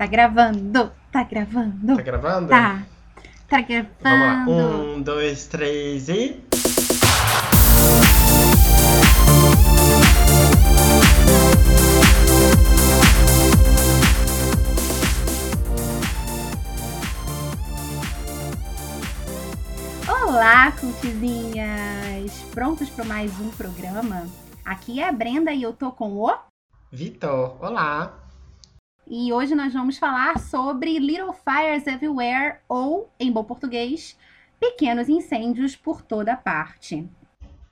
Tá gravando, tá gravando. Tá gravando? Tá. Tá gravando. Vamos lá. Um, dois, três e. Olá, cultizinhas! Prontos para mais um programa? Aqui é a Brenda e eu tô com o. Vitor, olá! E hoje nós vamos falar sobre Little Fires Everywhere, ou, em bom português, pequenos incêndios por toda parte.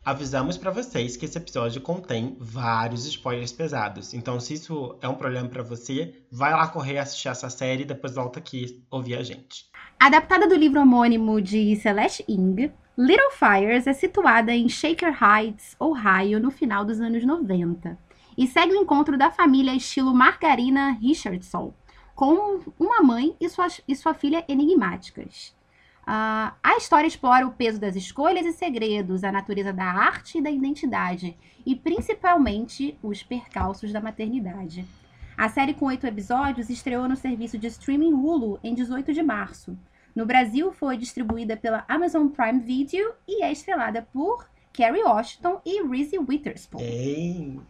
Avisamos para vocês que esse episódio contém vários spoilers pesados. Então, se isso é um problema para você, vai lá correr assistir essa série e depois volta aqui ouvir a gente. Adaptada do livro homônimo de Celeste Ng, Little Fires é situada em Shaker Heights, Ohio, no final dos anos 90, e segue o encontro da família estilo Margarina Richardson, com uma mãe e sua, e sua filha enigmáticas. Uh, a história explora o peso das escolhas e segredos, a natureza da arte e da identidade, e principalmente os percalços da maternidade. A série com oito episódios estreou no serviço de streaming Hulu em 18 de março. No Brasil, foi distribuída pela Amazon Prime Video e é estrelada por Kerry Washington e Reese Witherspoon. Ei.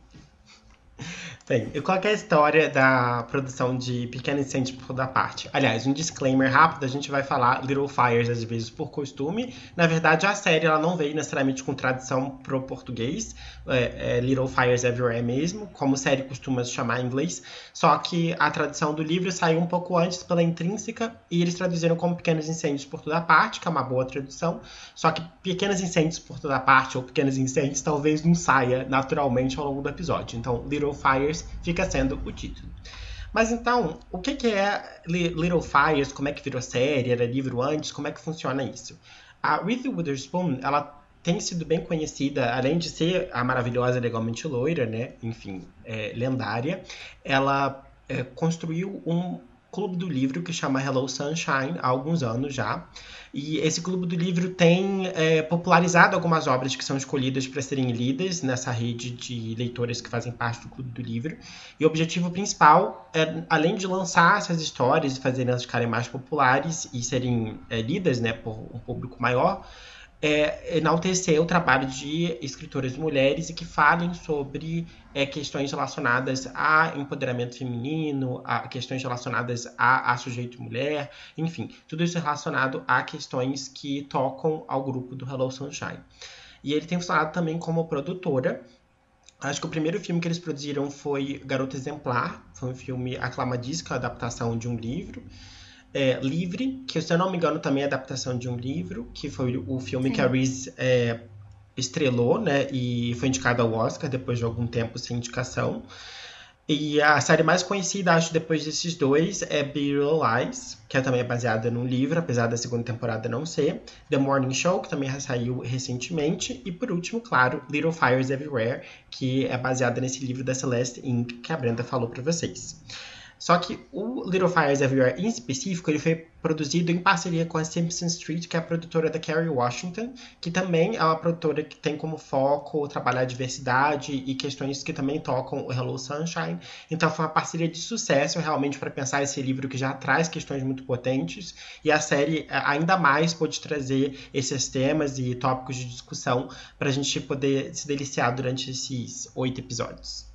Bem, e qual é a história da produção de Pequeno Incêndio por toda parte? Aliás, um disclaimer rápido, a gente vai falar Little Fires às vezes por costume. Na verdade, a série ela não veio necessariamente com tradução pro português, é, é Little Fires Everywhere mesmo, como série costuma se chamar em inglês. Só que a tradução do livro saiu um pouco antes pela Intrínseca e eles traduziram como Pequenos Incêndios por toda parte, que é uma boa tradução. Só que Pequenos Incêndios por toda parte ou Pequenos Incêndios talvez não saia naturalmente ao longo do episódio. Então, Little Fires fica sendo o título. Mas então, o que, que é Little Fires? Como é que virou série? Era livro antes? Como é que funciona isso? A Reese Witherspoon, ela tem sido bem conhecida, além de ser a maravilhosa Legalmente Loira, né? Enfim, é, lendária. Ela é, construiu um clube do livro que chama Hello Sunshine há alguns anos já. E esse clube do livro tem é, popularizado algumas obras que são escolhidas para serem lidas nessa rede de leitoras que fazem parte do clube do livro. E o objetivo principal é, além de lançar essas histórias e fazer elas ficarem mais populares e serem é, lidas né, por um público maior, é, enaltecer o trabalho de escritoras mulheres e que falem sobre é, questões relacionadas a empoderamento feminino, a questões relacionadas a, a sujeito mulher, enfim, tudo isso relacionado a questões que tocam ao grupo do Hello Sunshine. E ele tem funcionado também como produtora. Acho que o primeiro filme que eles produziram foi Garota Exemplar, foi um filme aclamadíssimo, a adaptação de um livro é, Livre, que se eu não me engano também é adaptação de um livro, que foi o filme Sim. que a Reese é, estrelou, né? E foi indicado ao Oscar depois de algum tempo sem indicação. E a série mais conhecida, acho, depois desses dois é Little Lies, que é também é baseada num livro, apesar da segunda temporada não ser. The Morning Show, que também saiu recentemente. E por último, claro, Little Fires Everywhere, que é baseada nesse livro da Celeste Inc., que a Brenda falou para vocês. Só que o Little Fires Everywhere em específico, ele foi produzido em parceria com a Simpson Street, que é a produtora da Kerry Washington, que também é uma produtora que tem como foco trabalhar a diversidade e questões que também tocam o Hello Sunshine. Então foi uma parceria de sucesso realmente para pensar esse livro que já traz questões muito potentes e a série é, ainda mais pôde trazer esses temas e tópicos de discussão para a gente poder se deliciar durante esses oito episódios.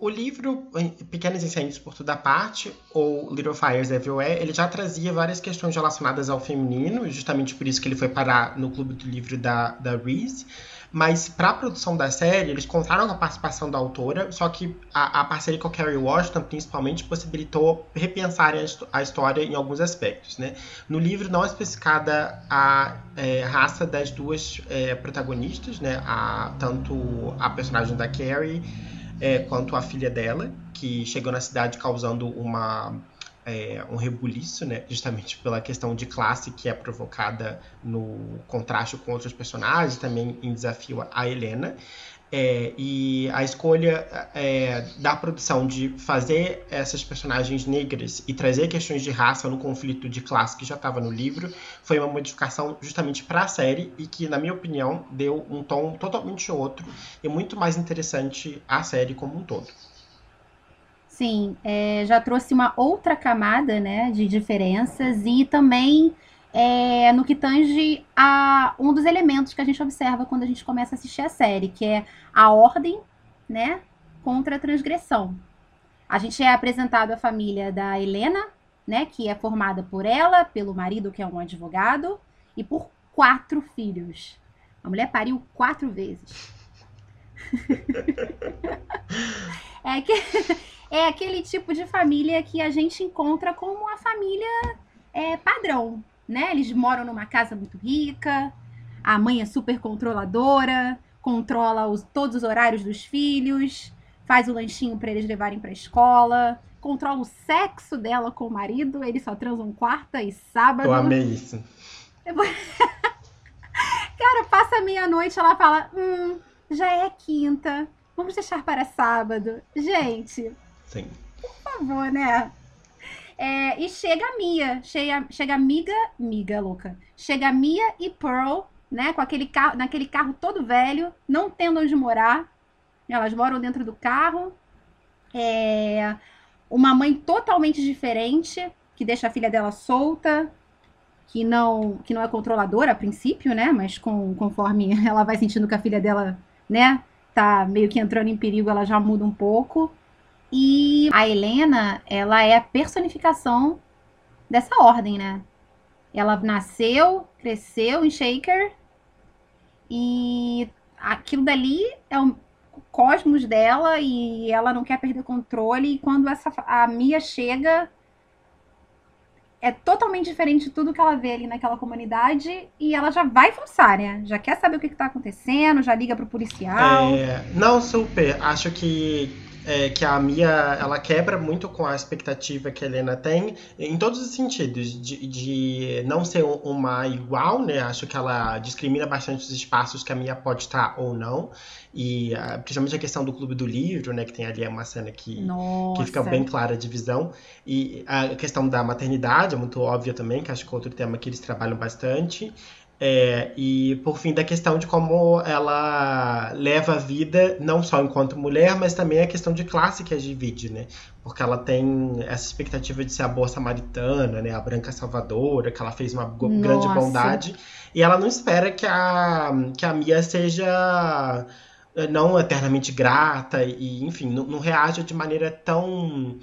O, livro Pequenos Incêndios por Toda Parte, ou Little Fires Everywhere, ele já trazia várias questões relacionadas ao feminino, justamente por isso que ele foi parar no clube do livro da, da Reese. Mas para a produção da série, eles contaram com a participação da autora, só que a, a parceria com a Kerry Washington, principalmente, possibilitou repensar a, a, história em alguns aspectos. Né? No livro não é especificada a é, raça das duas é, protagonistas, né? a, tanto a personagem da Carrie é, quanto a filha dela, que chegou na cidade causando uma, é, um rebuliço, né? Justamente pela questão de classe que é provocada no contraste com outros personagens, também em desafio a Helena. É, e a escolha é, da produção de fazer essas personagens negras e trazer questões de raça no conflito de classe que já estava no livro foi uma modificação justamente para a série e que, na minha opinião, deu um tom totalmente outro e muito mais interessante à série como um todo. Sim, é, já trouxe uma outra camada, né, de diferenças e também é, no que tange a um dos elementos que a gente observa quando a gente começa a assistir a série, que é a ordem, né, contra a transgressão. A gente é apresentado a família da Helena, né, que é formada por ela, pelo marido que é um advogado e por quatro filhos. A mulher pariu quatro vezes. é, que, é aquele tipo de família que a gente encontra como uma família é, padrão, né? Eles moram numa casa muito rica, a mãe é super controladora, controla os, todos os horários dos filhos, faz o lanchinho para eles levarem para escola, controla o sexo dela com o marido, eles só transam quarta e sábado. Eu amei isso. Cara, passa meia-noite, ela fala: Hum, já é quinta, vamos deixar para sábado. Gente, Sim. por favor, né? É, e chega a Mia, chega, chega a Miga, Miga louca. Chega a Mia e Pearl, né, com aquele carro, naquele carro todo velho, não tendo onde morar. Elas moram dentro do carro. É, uma mãe totalmente diferente, que deixa a filha dela solta, que não, que não é controladora a princípio, né? Mas com, conforme ela vai sentindo que a filha dela, né, tá meio que entrando em perigo, ela já muda um pouco. E a Helena, ela é a personificação dessa ordem, né? Ela nasceu, cresceu em Shaker e aquilo dali é o cosmos dela e ela não quer perder controle. E quando essa a Mia chega, é totalmente diferente de tudo que ela vê ali naquela comunidade e ela já vai forçar, né? Já quer saber o que, que tá acontecendo, já liga pro policial. É, não, super. Acho que é, que a Mia ela quebra muito com a expectativa que a Helena tem em todos os sentidos, de, de não ser uma igual, né? Acho que ela discrimina bastante os espaços que a Mia pode estar ou não. E uh, principalmente a questão do clube do livro, né? Que tem ali uma cena que, que fica bem clara a divisão. E a questão da maternidade é muito óbvia também, que acho que é outro tema que eles trabalham bastante. É, e por fim da questão de como ela leva a vida não só enquanto mulher, mas também a questão de classe que a divide, né? Porque ela tem essa expectativa de ser a boa samaritana, né? A branca salvadora, que ela fez uma Nossa. grande bondade. E ela não espera que a, que a Mia seja eh, não eternamente grata e, enfim, não, não reaja de maneira tão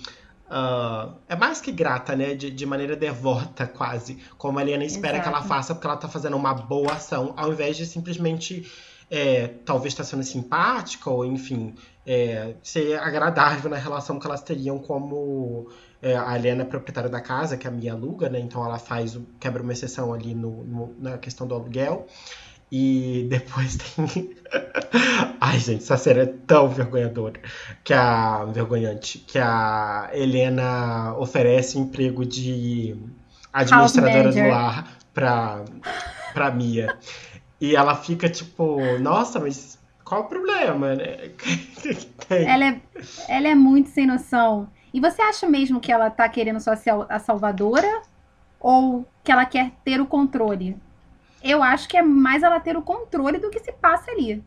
Uh, é mais que grata, né? De, de maneira devota, quase. Como a Helena espera Exato. que ela faça porque ela tá fazendo uma boa ação, ao invés de simplesmente, é, talvez estar sendo simpática, ou enfim, é, ser agradável na relação que elas teriam como. é, a Helena é proprietária da casa, que a Mia aluga, né? Então ela faz, o- quebra uma exceção ali no, no- na questão do aluguel. E depois tem. Ai, gente, essa série é tão vergonhadora. Que a. Vergonhante. Que a Helena oferece emprego de administradora do lar pra, pra Mia. E ela fica tipo, nossa, mas qual o problema, né? Ela é, ela é muito sem noção. E você acha mesmo que ela tá querendo só ser a salvadora? Ou que ela quer ter o controle? Eu acho que é mais ela ter o controle do que se passa ali.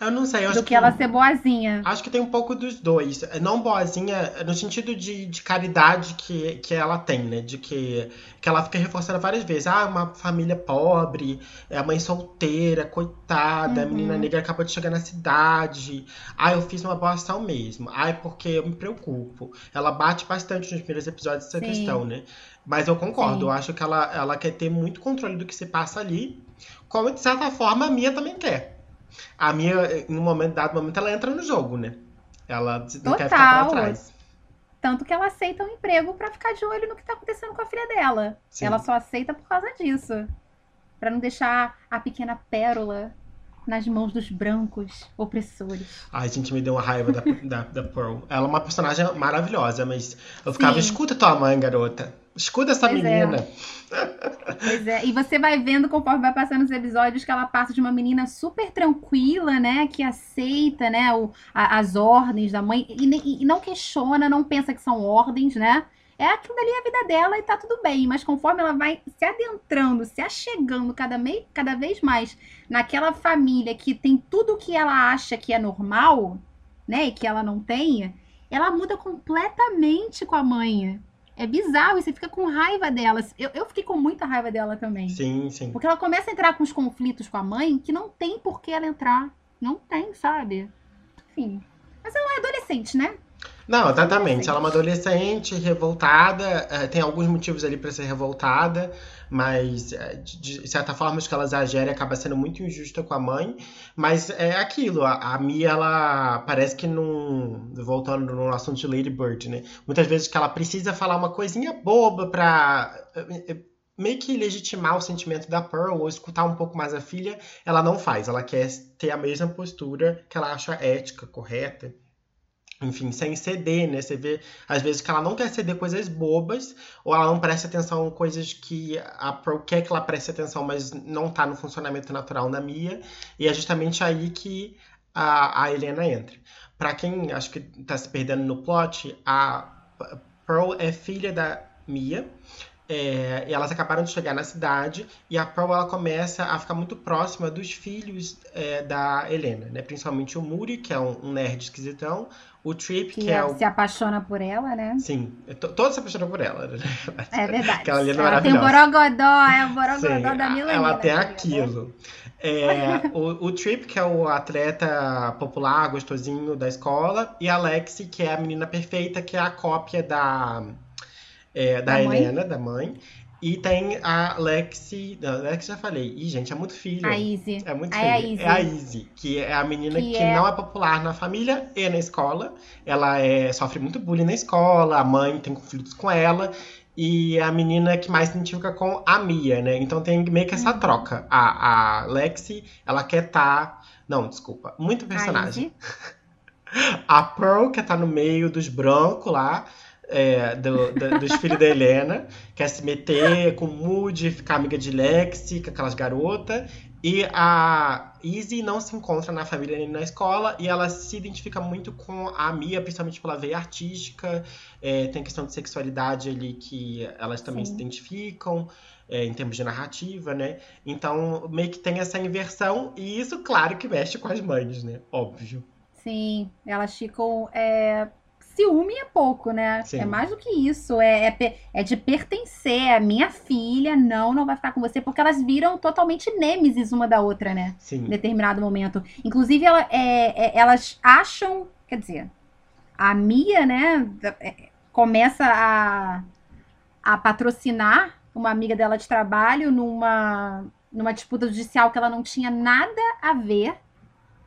Eu não sei, eu Do acho que ela ser boazinha. Acho que tem um pouco dos dois. Não boazinha, no sentido de, de caridade que, que ela tem, né? De que, que ela fica reforçando várias vezes. Ah, uma família pobre, é a mãe solteira, coitada, a Uhum. menina negra acabou de chegar na cidade. Ah, eu fiz uma boa ação mesmo. Ah, é porque eu me preocupo. Ela bate bastante nos primeiros episódios dessa Sim. questão, né? Mas eu concordo, Sim. eu acho que ela, ela quer ter muito controle do que se passa ali. Como, de certa forma, a Mia também quer. A Mia, em um momento dado momento, ela entra no jogo, né? Ela não quer ficar pra Total. trás. Tanto que ela aceita um emprego pra ficar de olho no que tá acontecendo com a filha dela. Sim. Ela só aceita por causa disso. Pra não deixar a pequena pérola nas mãos dos brancos opressores. Ai, gente, me deu uma raiva da, da, da Pearl. Ela é uma personagem maravilhosa, mas eu ficava, Sim. escuta tua mãe, garota. Escuta essa Pois é. menina. Pois é, e você vai vendo conforme vai passando os episódios que ela passa de uma menina super tranquila, né? Que aceita, né? O, a- as ordens da mãe e, e não questiona, não pensa que são ordens, né? É aquilo dali a vida dela e tá tudo bem. Mas conforme ela vai se adentrando, se achegando cada, mei, cada vez mais naquela família que tem tudo que ela acha que é normal, né? E que ela não tem, ela muda completamente com a mãe. É bizarro, e você fica com raiva delas. Eu, eu fiquei com muita raiva dela também. Sim, sim. Porque ela começa a entrar com os conflitos com a mãe que não tem por que ela entrar. Não tem, sabe? Enfim. Mas ela é adolescente, né? Não, exatamente. Ela é uma adolescente revoltada, é, tem alguns motivos ali para ser revoltada, mas é, de certa forma acho que ela exagera e acaba sendo muito injusta com a mãe. Mas é aquilo, a, a Mia, ela parece que não. Voltando no assunto de Lady Bird, né? Muitas vezes que ela precisa falar uma coisinha boba pra é, meio que legitimar o sentimento da Pearl ou escutar um pouco mais a filha, ela não faz. Ela quer ter a mesma postura que ela acha ética, correta enfim, sem ceder, né? Você vê, às vezes, que ela não quer ceder coisas bobas, ou ela não presta atenção em coisas que a Pro quer que ela preste atenção, mas não tá no funcionamento natural da Mia. E é justamente aí que a, a Helena entra. Para quem acho que tá se perdendo no plot, a Pearl é filha da Mia. É, e elas acabaram de chegar na cidade e a Pearl ela começa a ficar muito próxima dos filhos é, da Helena, né? Principalmente o Muri, que é um, um nerd esquisitão, o Trip, que, que é o... se apaixona por ela, né? Sim, todos se apaixonam por ela. Né? É verdade. Aquela é ela tem o Borogodó, é o Borogodó Sim, da Milena. Ela tem aquilo. É, o, o Trip, que é o atleta popular, gostosinho da escola, e a Lexi, que é a menina perfeita, que é a cópia da, é, da, da Helena, da mãe. E tem a Lexi. Não, Lexi já falei. Ih, gente, é muito filho. A Izzy. É muito filho. É a Izzy. É a Izzy, que é a menina que, que é... não é popular na família e na escola. Ela é, sofre muito bullying na escola, a mãe tem conflitos com ela. E é a menina que mais se identifica com a Mia, né? Então tem meio que essa hum. troca. A, a Lexi, ela quer estar. Tá... Não, desculpa. Muito personagem. A, a Pearl, que tá no meio dos brancos lá é, do, do, dos filhos da Helena, quer se meter com Moody, ficar amiga de Lexi, com aquelas garotas. E a Izzy não se encontra na família nem na escola e ela se identifica muito com a Mia, principalmente pela veia artística. É, tem questão de sexualidade ali que elas também Sim. se identificam. É, em termos de narrativa, né? Então, meio que tem essa inversão, e isso, claro, que mexe com as mães, né? Óbvio. Sim, elas ficam é, ciúme é pouco, né? Sim. É mais do que isso. É, é, é, de pertencer. A minha filha não, não vai ficar com você, porque elas viram totalmente nêmesis uma da outra, né? Sim. Em determinado momento. Inclusive, ela, é, é, elas acham. Quer dizer, a Mia, né? É, começa a, a patrocinar uma amiga dela de trabalho numa, numa disputa judicial que ela não tinha nada a ver,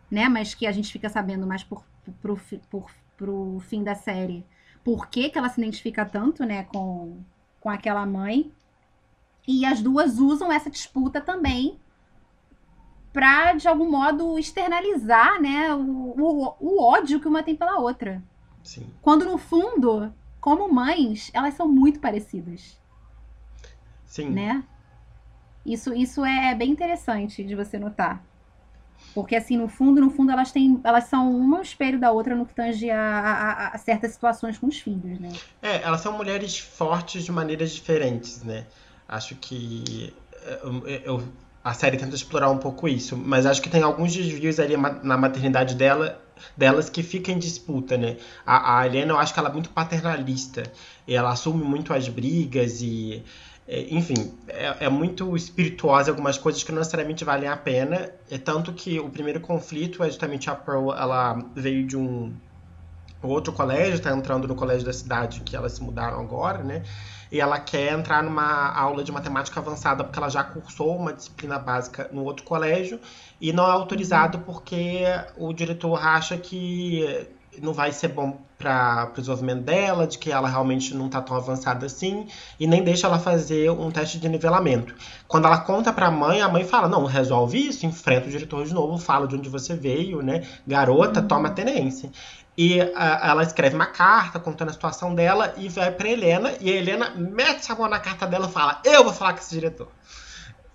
né? Mas que a gente fica sabendo mais por, por, por pro fim da série por que, que ela se identifica tanto, né, com, com aquela mãe. E as duas usam essa disputa também para de algum modo externalizar, né, o, o, o, ódio que uma tem pela outra. Sim. Quando no fundo, como mães, elas são muito parecidas. Sim. Né? Isso, isso é bem interessante de você notar. Porque, assim, no fundo, no fundo, elas têm. Elas são uma espelho da outra no que tange a, a, a, certas situações com os filhos, né? É, elas são mulheres fortes de maneiras diferentes, né? Acho que. Eu, eu, a série tenta explorar um pouco isso, mas acho que tem alguns desvios ali na maternidade dela, delas que fica em disputa, né? A, a Helena, eu acho que ela é muito paternalista. E ela assume muito as brigas e é, enfim, é, é, muito espirituosa algumas coisas que não necessariamente valem a pena. É tanto que o primeiro conflito é justamente a Pearl, ela veio de um outro colégio, está entrando no colégio da cidade que elas se mudaram agora, né? E ela quer entrar numa aula de matemática avançada porque ela já cursou uma disciplina básica no outro colégio e não é autorizado porque o diretor acha que não vai ser bom para o desenvolvimento dela, de que ela realmente não está tão avançada assim, e nem deixa ela fazer um teste de nivelamento. Quando ela conta para a mãe, a mãe fala: não, resolve isso, enfrenta o diretor de novo, fala de onde você veio, né? Garota, uhum. toma tenência. E a, ela escreve uma carta contando a situação dela e vai para Helena, e a Helena mete a mão na carta dela e fala: eu vou falar com esse diretor.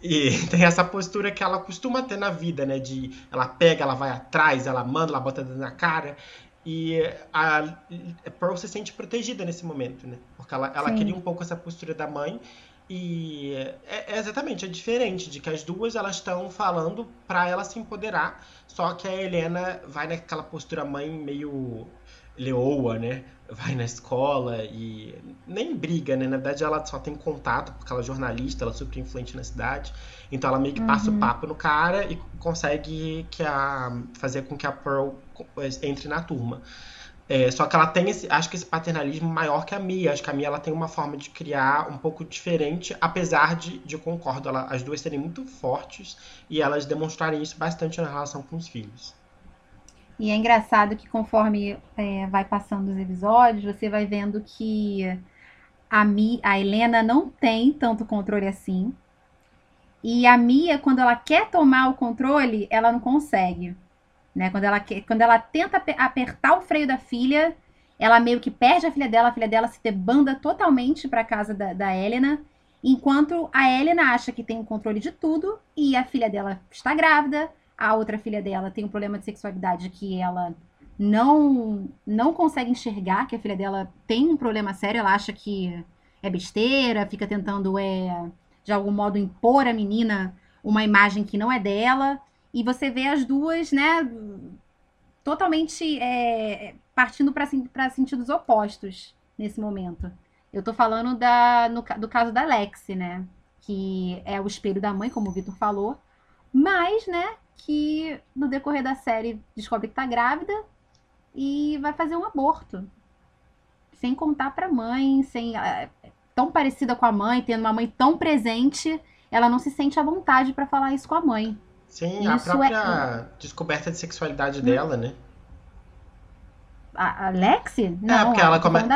E tem essa postura que ela costuma ter na vida, né? De ela pega, ela vai atrás, ela manda, ela bota na cara. E a Pearl se sente protegida nesse momento, né? Porque ela, ela queria um pouco essa postura da mãe. E é, é exatamente, é diferente de que as duas elas estão falando para ela se empoderar, só que a Helena vai naquela postura mãe meio leoa, né? Vai na escola e nem briga, né? Na verdade, ela só tem contato, porque ela é jornalista, ela é super influente na cidade. Então ela meio que passa uhum. o papo no cara e consegue que a, fazer com que a Pearl entre na turma. É, só que ela tem esse, acho que esse paternalismo maior que a Mia. Acho que a Mia ela tem uma forma de criar um pouco diferente, apesar de, de concordo, ela, as duas serem muito fortes e elas demonstrarem isso bastante na relação com os filhos. E é engraçado que conforme é, vai passando os episódios, você vai vendo que a, Mi, a Helena não tem tanto controle assim. E a Mia, quando ela quer tomar o controle, ela não consegue. Né? Quando, ela, quando ela tenta apertar o freio da filha, ela meio que perde a filha dela, a filha dela se debanda totalmente para casa da, da Helena, enquanto a Helena acha que tem o controle de tudo e a filha dela está grávida, a outra filha dela tem um problema de sexualidade que ela não não consegue enxergar que a filha dela tem um problema sério, ela acha que é besteira, fica tentando é de algum modo impor à menina uma imagem que não é dela. E você vê as duas, né, totalmente é, partindo para sentidos opostos nesse momento. Eu tô falando da, no, do caso da Lexi, né? Que é o espelho da mãe, como o Vitor falou. Mas, né, que no decorrer da série descobre que tá grávida e vai fazer um aborto. Sem contar pra mãe, sem. É, tão parecida com a mãe, tendo uma mãe tão presente, ela não se sente à vontade para falar isso com a mãe. Sim, isso a própria é... descoberta de sexualidade hum. dela, né? A, Lexi? É, não, é, porque ela começa.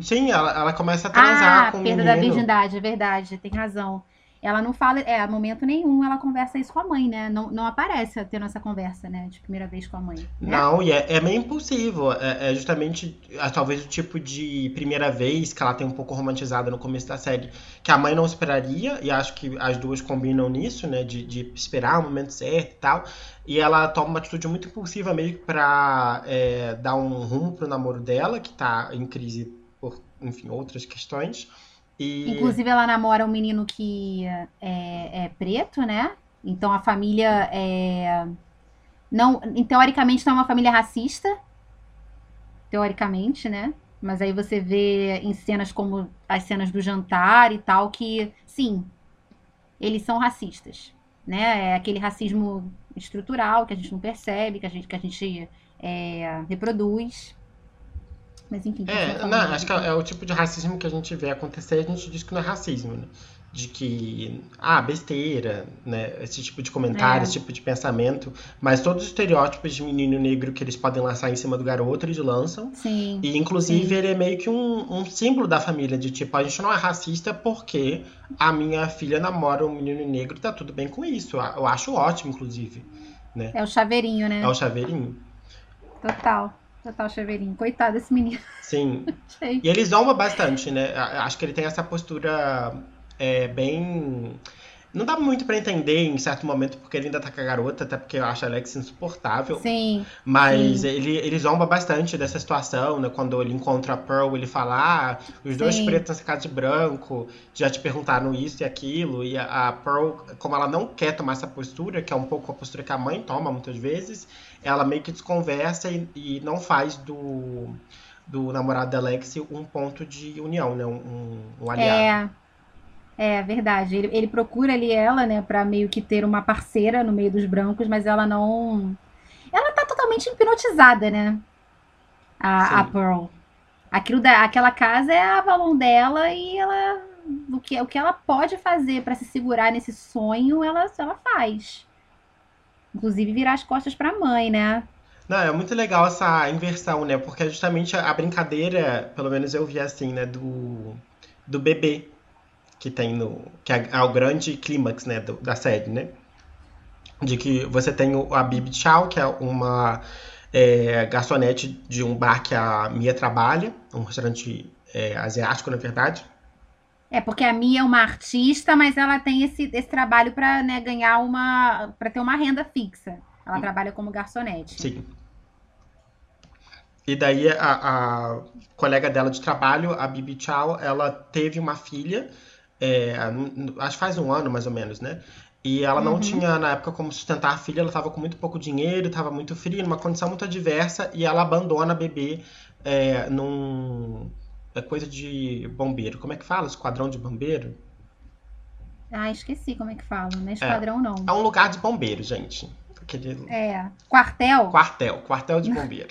Sim, ela, ela começa a transar ah, com o menino. perda da virgindade, é verdade, tem razão ela não fala, é, a momento nenhum ela conversa isso com a mãe, né? Não, não aparece tendo essa conversa, né? De primeira vez com a mãe. Né? Não, e é, é meio impulsivo. É, é justamente, é, talvez, o tipo de primeira vez que ela tem um pouco romantizada no começo da série, que a mãe não esperaria, e acho que as duas combinam nisso, né? De, de esperar o momento certo e tal. E ela toma uma atitude muito impulsiva, meio que pra é, dar um rumo pro namoro dela, que tá em crise por, enfim, outras questões. E... Inclusive, ela namora um menino que é, é preto, né? Então a família é. Não, teoricamente não é uma família racista. Teoricamente, né? Mas aí você vê em cenas como as cenas do jantar e tal, que sim, eles são racistas. Né? É aquele racismo estrutural que a gente não percebe, que a gente, que a gente é, reproduz. Mas enfim. É, não, acho que é, é, o tipo de racismo que a gente vê acontecer, a gente diz que não é racismo, né? De que, ah, besteira, né? Esse tipo de comentário, é. esse tipo de pensamento. Mas todos os estereótipos de menino negro que eles podem lançar em cima do garoto, eles lançam. Sim. E, inclusive, sim. ele é meio que um, um símbolo da família, de tipo, a gente não é racista porque a minha filha namora um menino negro e tá tudo bem com isso. Eu acho ótimo, inclusive. Né? É o chaveirinho, né? É o chaveirinho. Total. Total chaveirinho. Coitado desse menino. Sim. e ele zomba bastante, né? Acho que ele tem essa postura é, bem. Não dá muito para entender em certo momento, porque ele ainda tá com a garota, até porque eu acho a Alex insuportável. Sim. Mas sim. Ele, ele zomba bastante dessa situação, né? Quando ele encontra a Pearl, ele fala: Ah, os dois sim. pretos na casa de branco já te perguntaram isso e aquilo. E a, a Pearl, como ela não quer tomar essa postura, que é um pouco a postura que a mãe toma muitas vezes, ela meio que desconversa e, e não faz do, do namorado da Alex um ponto de união, né? Um, um aliado. É, é verdade. Ele, ele procura ali ela, né, pra meio que ter uma parceira no meio dos brancos, mas ela não. Ela tá totalmente hipnotizada, né? A, a Pearl. Aquilo da, aquela casa é a Avalon dela e ela. O que, o que ela pode fazer para se segurar nesse sonho, ela, ela faz. Inclusive virar as costas para a mãe, né? Não, é muito legal essa inversão, né? Porque é justamente a brincadeira, pelo menos eu vi assim, né, do, do bebê que tem no. que é, é o grande clímax, né, do, da série, né? De que você tem a Bibi Chow, que é uma é, garçonete de um bar que a Mia trabalha, um restaurante é, asiático, na verdade. É, porque a Mia é uma artista, mas ela tem esse, esse trabalho para né, ganhar uma. para ter uma renda fixa. Ela trabalha como garçonete. Sim. E daí a, a, colega dela de trabalho, a Bibi Chow, ela teve uma filha, é, acho que faz um ano mais ou menos, né? E ela não uhum. tinha, na época, como sustentar a filha, ela estava com muito pouco dinheiro, estava muito fria, numa condição muito adversa, e ela abandona a bebê é, num. É coisa de bombeiro. Como é que fala? Esquadrão de bombeiro? Ah, esqueci como é que fala. Não é esquadrão, é, não. É um lugar de bombeiro, gente. Aquele... É. Quartel? Quartel, quartel de bombeiro.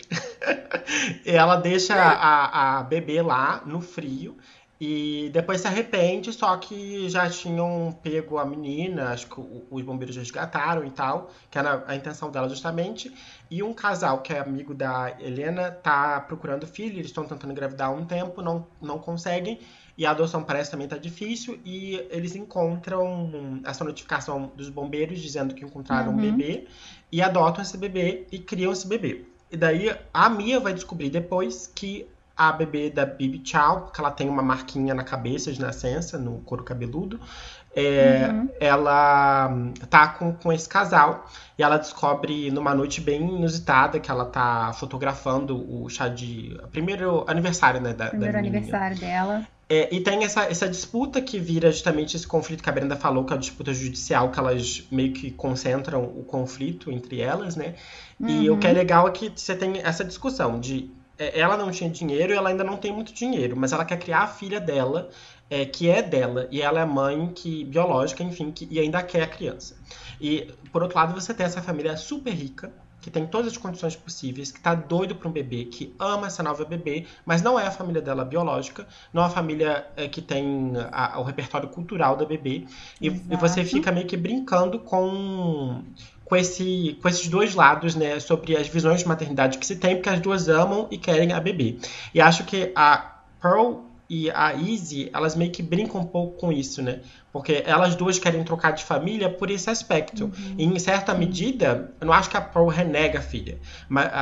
ela deixa a, a bebê lá no frio e depois se arrepende, só que já tinham pego a menina, acho que os bombeiros resgataram e tal, que era a intenção dela justamente. E um casal que é amigo da Helena tá procurando filho, eles estão tentando engravidar há um tempo, não, não conseguem. E a adoção parece também tá difícil. E eles encontram essa notificação dos bombeiros dizendo que encontraram uhum. um bebê. E adotam esse bebê e criam esse bebê. E daí a Mia vai descobrir depois que a bebê da Bibi Chow, porque ela tem uma marquinha na cabeça de nascença, no couro cabeludo. É, uhum. Ela tá com, com esse casal e ela descobre numa noite bem inusitada que ela tá fotografando o chá de. Primeiro aniversário, né? Da, primeiro da aniversário dela. É, e tem essa, essa disputa que vira justamente esse conflito que a Brenda falou, que é a disputa judicial, que elas meio que concentram o conflito entre elas, né? Uhum. E o que é uhum. legal é que você tem essa discussão de ela não tinha dinheiro e ela ainda não tem muito dinheiro, mas ela quer criar a filha dela, é, que é dela, e ela é mãe que biológica, enfim, que, e ainda quer a criança. E, por outro lado, você tem essa família super rica, que tem todas as condições possíveis, que tá doido para um bebê, que ama essa nova bebê, mas não é a família dela biológica, não é a família é, que tem a, o repertório cultural da bebê. E, e, você fica meio que brincando com com, esse, com esses dois lados, né, sobre as visões de maternidade que se tem, porque as duas amam e querem a bebê. E acho que a Pearl e a Izzy, elas meio que brincam um pouco com isso, né? Porque elas duas querem trocar de família por esse aspecto. Uhum. E em certa medida, eu não acho que a Pearl renega a filha,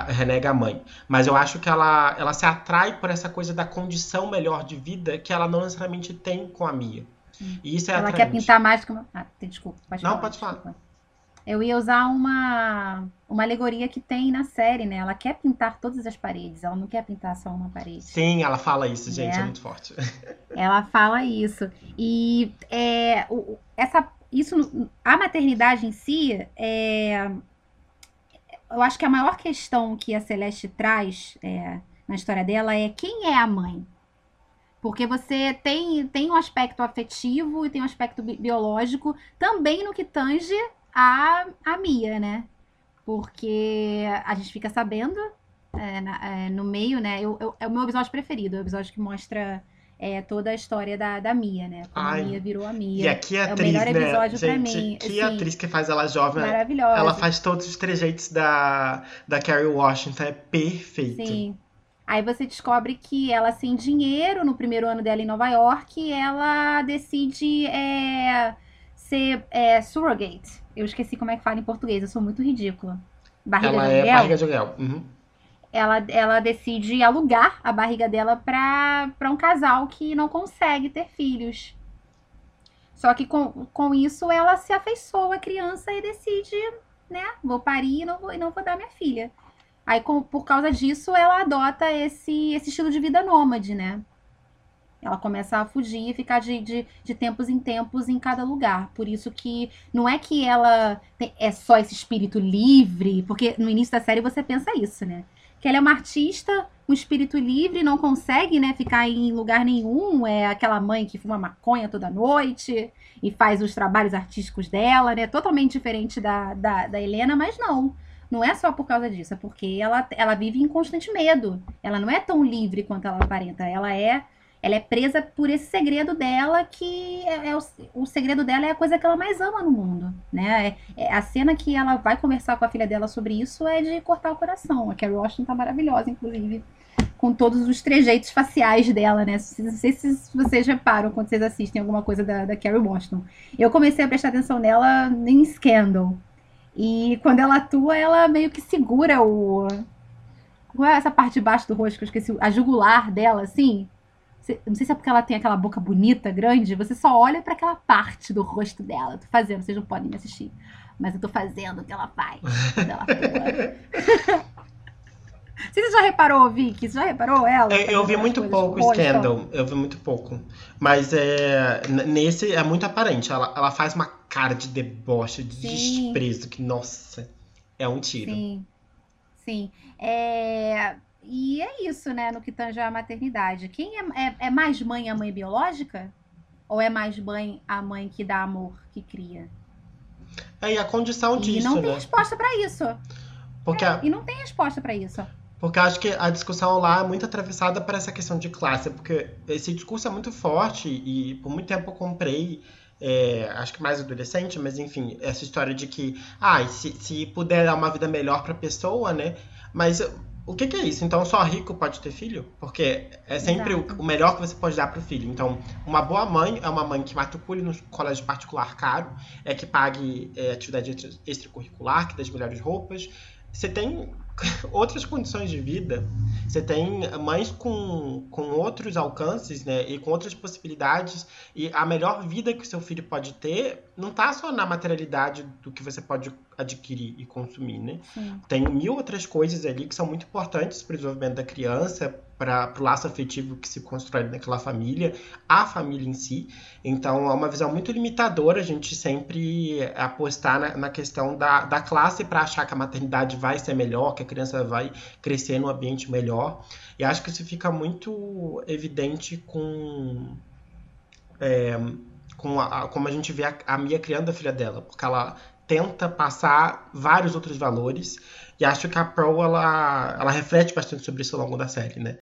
renega a mãe. Mas eu acho que ela, ela se atrai por essa coisa da condição melhor de vida que ela não necessariamente tem com a Mia. Uhum. E isso é Ela atraente. quer pintar mais que uma... Ah, desculpa, pode Não, falar, pode falar. Desculpa. Eu ia usar uma, uma alegoria que tem na série, né? Ela quer pintar todas as paredes, ela não quer pintar só uma parede. Sim, ela fala isso, gente, é, é muito forte. Ela fala isso. E é, o, essa, isso, a maternidade em si, é, eu acho que a maior questão que a Celeste traz é, na história dela é quem é a mãe? Porque você tem, tem um aspecto afetivo e tem um aspecto bi biológico também no que tange a, a Mia, né? Porque a gente fica sabendo é, na, é, no meio, né? Eu, eu, é o meu episódio preferido, é o episódio que mostra é, toda a história da, da Mia, né? Como Ai, a Mia virou a Mia. E aqui a atriz, é o melhor né? episódio né? Gente, pra mim. Que assim, atriz que faz ela jovem. Maravilhosa. Ela faz todos os trejeitos da, da Carrie Washington, é perfeito. Sim. Aí você descobre que ela, sem dinheiro, no primeiro ano dela em Nova York, ela decide é, ser é, surrogate. Eu esqueci como é que fala em português, eu sou muito ridícula. Barriga ela de é aluguel. É barriga de aluguel. Uhum. Ela, ela decide alugar a barriga dela para um casal que não consegue ter filhos. Só que com, com isso ela se afeiçoa à criança e decide, né? Vou parir e não vou, e não vou dar minha filha. Aí, com, por causa disso, ela adota esse, esse estilo de vida nômade, né? Ela começa a fugir e ficar de, de, de, tempos em tempos em cada lugar. Por isso que não é que ela tem, é só esse espírito livre, porque no início da série você pensa isso, né? Que ela é uma artista, um espírito livre, não consegue, né, ficar em lugar nenhum. É aquela mãe que fuma maconha toda noite e faz os trabalhos artísticos dela, né? Totalmente diferente da, da, da Helena, mas não. Não é só por causa disso, é porque ela, ela vive em constante medo. Ela não é tão livre quanto ela aparenta. Ela é ela é presa por esse segredo dela, que é, é o, o, segredo dela é a coisa que ela mais ama no mundo, né? É, é, a cena que ela vai conversar com a filha dela sobre isso é de cortar o coração. A Carrie Washington tá maravilhosa, inclusive, com todos os trejeitos faciais dela, né? Não sei se vocês reparam quando vocês assistem alguma coisa da, da Carrie Washington. Eu comecei a prestar atenção nela em Scandal. E quando ela atua, ela meio que segura o... Qual é essa parte de baixo do rosto que eu esqueci? A jugular dela, assim não sei se é porque ela tem aquela boca bonita, grande, você só olha para aquela parte do rosto dela. Eu tô fazendo, vocês não podem me assistir. Mas eu tô fazendo o que ela faz. Ela Você já reparou, Vicky? Você já reparou ela? É, eu vi muito pouco Scandal. Eu vi muito pouco. Mas é, nesse é muito aparente. Ela, ela faz uma cara de deboche, de Sim. desprezo, que, nossa, é um tiro. Sim. Sim. É e é isso, né, no que tange a maternidade. Quem é, é, é mais mãe a mãe biológica? Ou é mais mãe a mãe que dá amor, que cria? É, e a condição e disso, não tem né? resposta para isso. Porque É, a- E não tem resposta para isso. Porque acho que a discussão lá é muito atravessada por essa questão de classe, porque esse discurso é muito forte e por muito tempo eu comprei, é, acho que mais adolescente, mas enfim, essa história de que, ah, se, se puder dar uma vida melhor pra pessoa, né? Mas o que, que é isso? Então só rico pode ter filho? Porque é sempre o, o melhor que você pode dar pro filho. Então, uma boa mãe é uma mãe que matricule no colégio particular caro, é que pague é, atividade extra- extracurricular, que dê as melhores roupas. Você tem outras condições de vida, você tem mães com, com outros alcances, né, e com outras possibilidades, e a melhor vida que o seu filho pode ter não tá só na materialidade do que você pode adquirir e consumir, né? Sim. Tem mil outras coisas ali que são muito importantes para o desenvolvimento da criança, para o laço afetivo que se constrói naquela família, a família em si. Então é uma visão muito limitadora a gente sempre apostar na, na questão da, da classe para achar que a maternidade vai ser melhor, que a criança vai crescer num ambiente melhor. E acho que isso fica muito evidente com. é, com a, como a gente vê a, a Mia criando a filha dela, porque ela tenta passar vários outros valores e acho que a Pearl ela, ela reflete bastante sobre isso ao longo da série, né?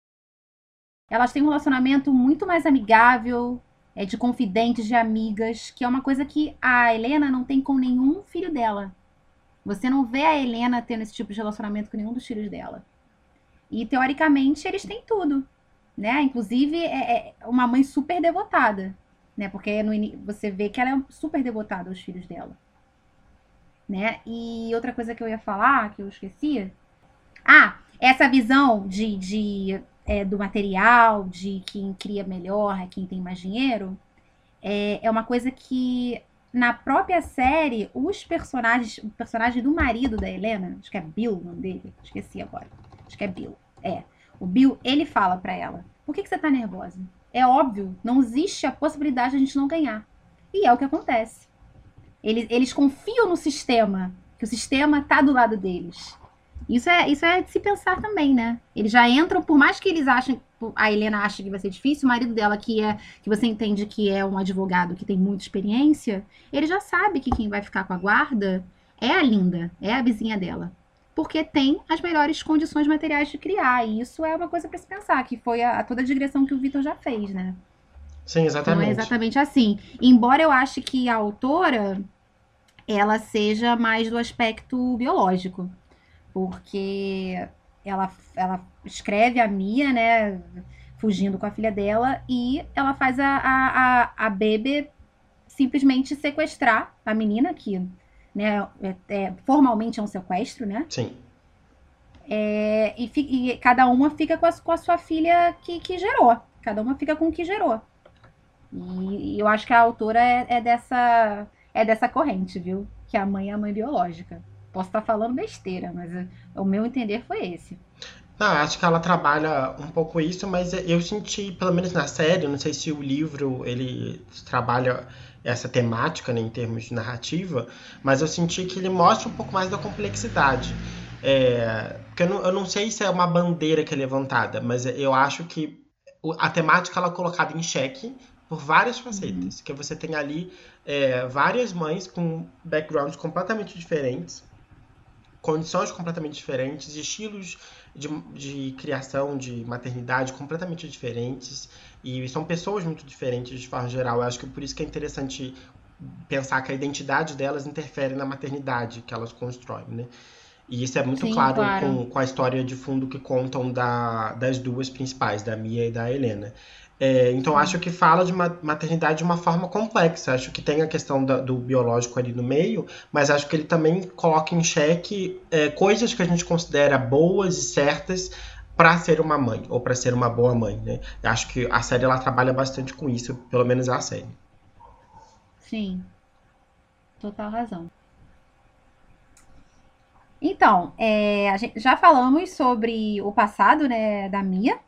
Elas têm um relacionamento muito mais amigável, é de confidentes, de amigas, que é uma coisa que a Helena não tem com nenhum filho dela. Você não vê a Helena tendo esse tipo de relacionamento com nenhum dos filhos dela. E teoricamente eles têm tudo, né? Inclusive é, é uma mãe super devotada, né? Porque no você vê que ela é super devotada aos filhos dela, né? E outra coisa que eu ia falar que eu esqueci, ah, essa visão de, de é, do material, de quem cria melhor, é quem tem mais dinheiro, é, é uma coisa que na própria série, os personagens, o personagem do marido da Helena, acho que é Bill o nome dele, esqueci agora, acho que é Bill, é. O Bill, ele fala pra ela, por que, que você tá nervosa? É óbvio, não existe a possibilidade de a gente não ganhar. E é o que acontece. Eles, eles confiam no sistema, que o sistema tá do lado deles. Isso é, isso é de se pensar também, né? Eles já entram, por mais que eles achem, a Helena acha que vai ser difícil, o marido dela, que é, que você entende que é um advogado que tem muita experiência, ele já sabe que quem vai ficar com a guarda é a Linda, é a vizinha dela. Porque tem as melhores condições materiais de criar. E isso é uma coisa para se pensar, que foi a, a toda a digressão que o Vitor já fez, né? Sim, Não é exatamente. exatamente assim. Embora eu ache que a autora ela seja mais do aspecto biológico, porque ela, ela escreve a Mia, né, fugindo com a filha dela, e ela faz a, a, a, a Bebe simplesmente sequestrar a menina, que né, é, é- formalmente é um sequestro, né? Sim. É, e, e cada uma fica com a, com a sua filha que, que gerou. Cada uma fica com o que gerou. E, e eu acho que a autora é, é dessa é dessa corrente, viu? Que a mãe é a mãe biológica. Posso estar falando besteira, mas é- o meu entender foi esse. Não, acho que ela trabalha um pouco isso, mas eu senti, pelo menos na série, não sei se o livro ele trabalha essa temática né, em termos de narrativa, mas eu senti que ele mostra um pouco mais da complexidade. É, porque eu não, eu não sei se é uma bandeira que é levantada, mas eu acho que a temática ela é colocada em xeque por várias facetas, que você tem ali é, várias mães com backgrounds completamente diferentes, condições completamente diferentes, estilos de, de criação, de maternidade completamente diferentes. E são pessoas muito diferentes de forma geral. Eu acho que por isso que é interessante pensar que a identidade delas interfere na maternidade que elas constroem, né? E isso é muito Sim, claro, claro. Com, com a história de fundo que contam da, das duas principais, da Mia e da Helena. É, então acho que fala de ma- maternidade de uma forma complexa. Acho que tem a questão da- do biológico ali no meio, mas acho que ele também coloca em xeque é, coisas que a gente considera boas e certas para ser uma mãe ou para ser uma boa mãe, né? Acho que a série ela trabalha bastante com isso, pelo menos a série. Sim. Total razão. Então, é, a gente, já falamos sobre o passado, né, da Mia.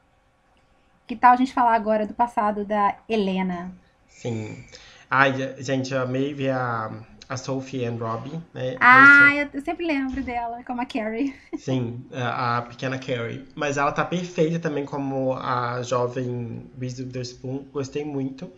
Que tal a gente falar agora do passado da Helena? Sim. Ai, gente, eu amei ver a, a Sophie and Robbie, né? Ah, eu sempre lembro dela, como a Carrie. Sim, a, a pequena Carrie. Mas ela tá perfeita também como a jovem Reese Witherspoon. Gostei muito.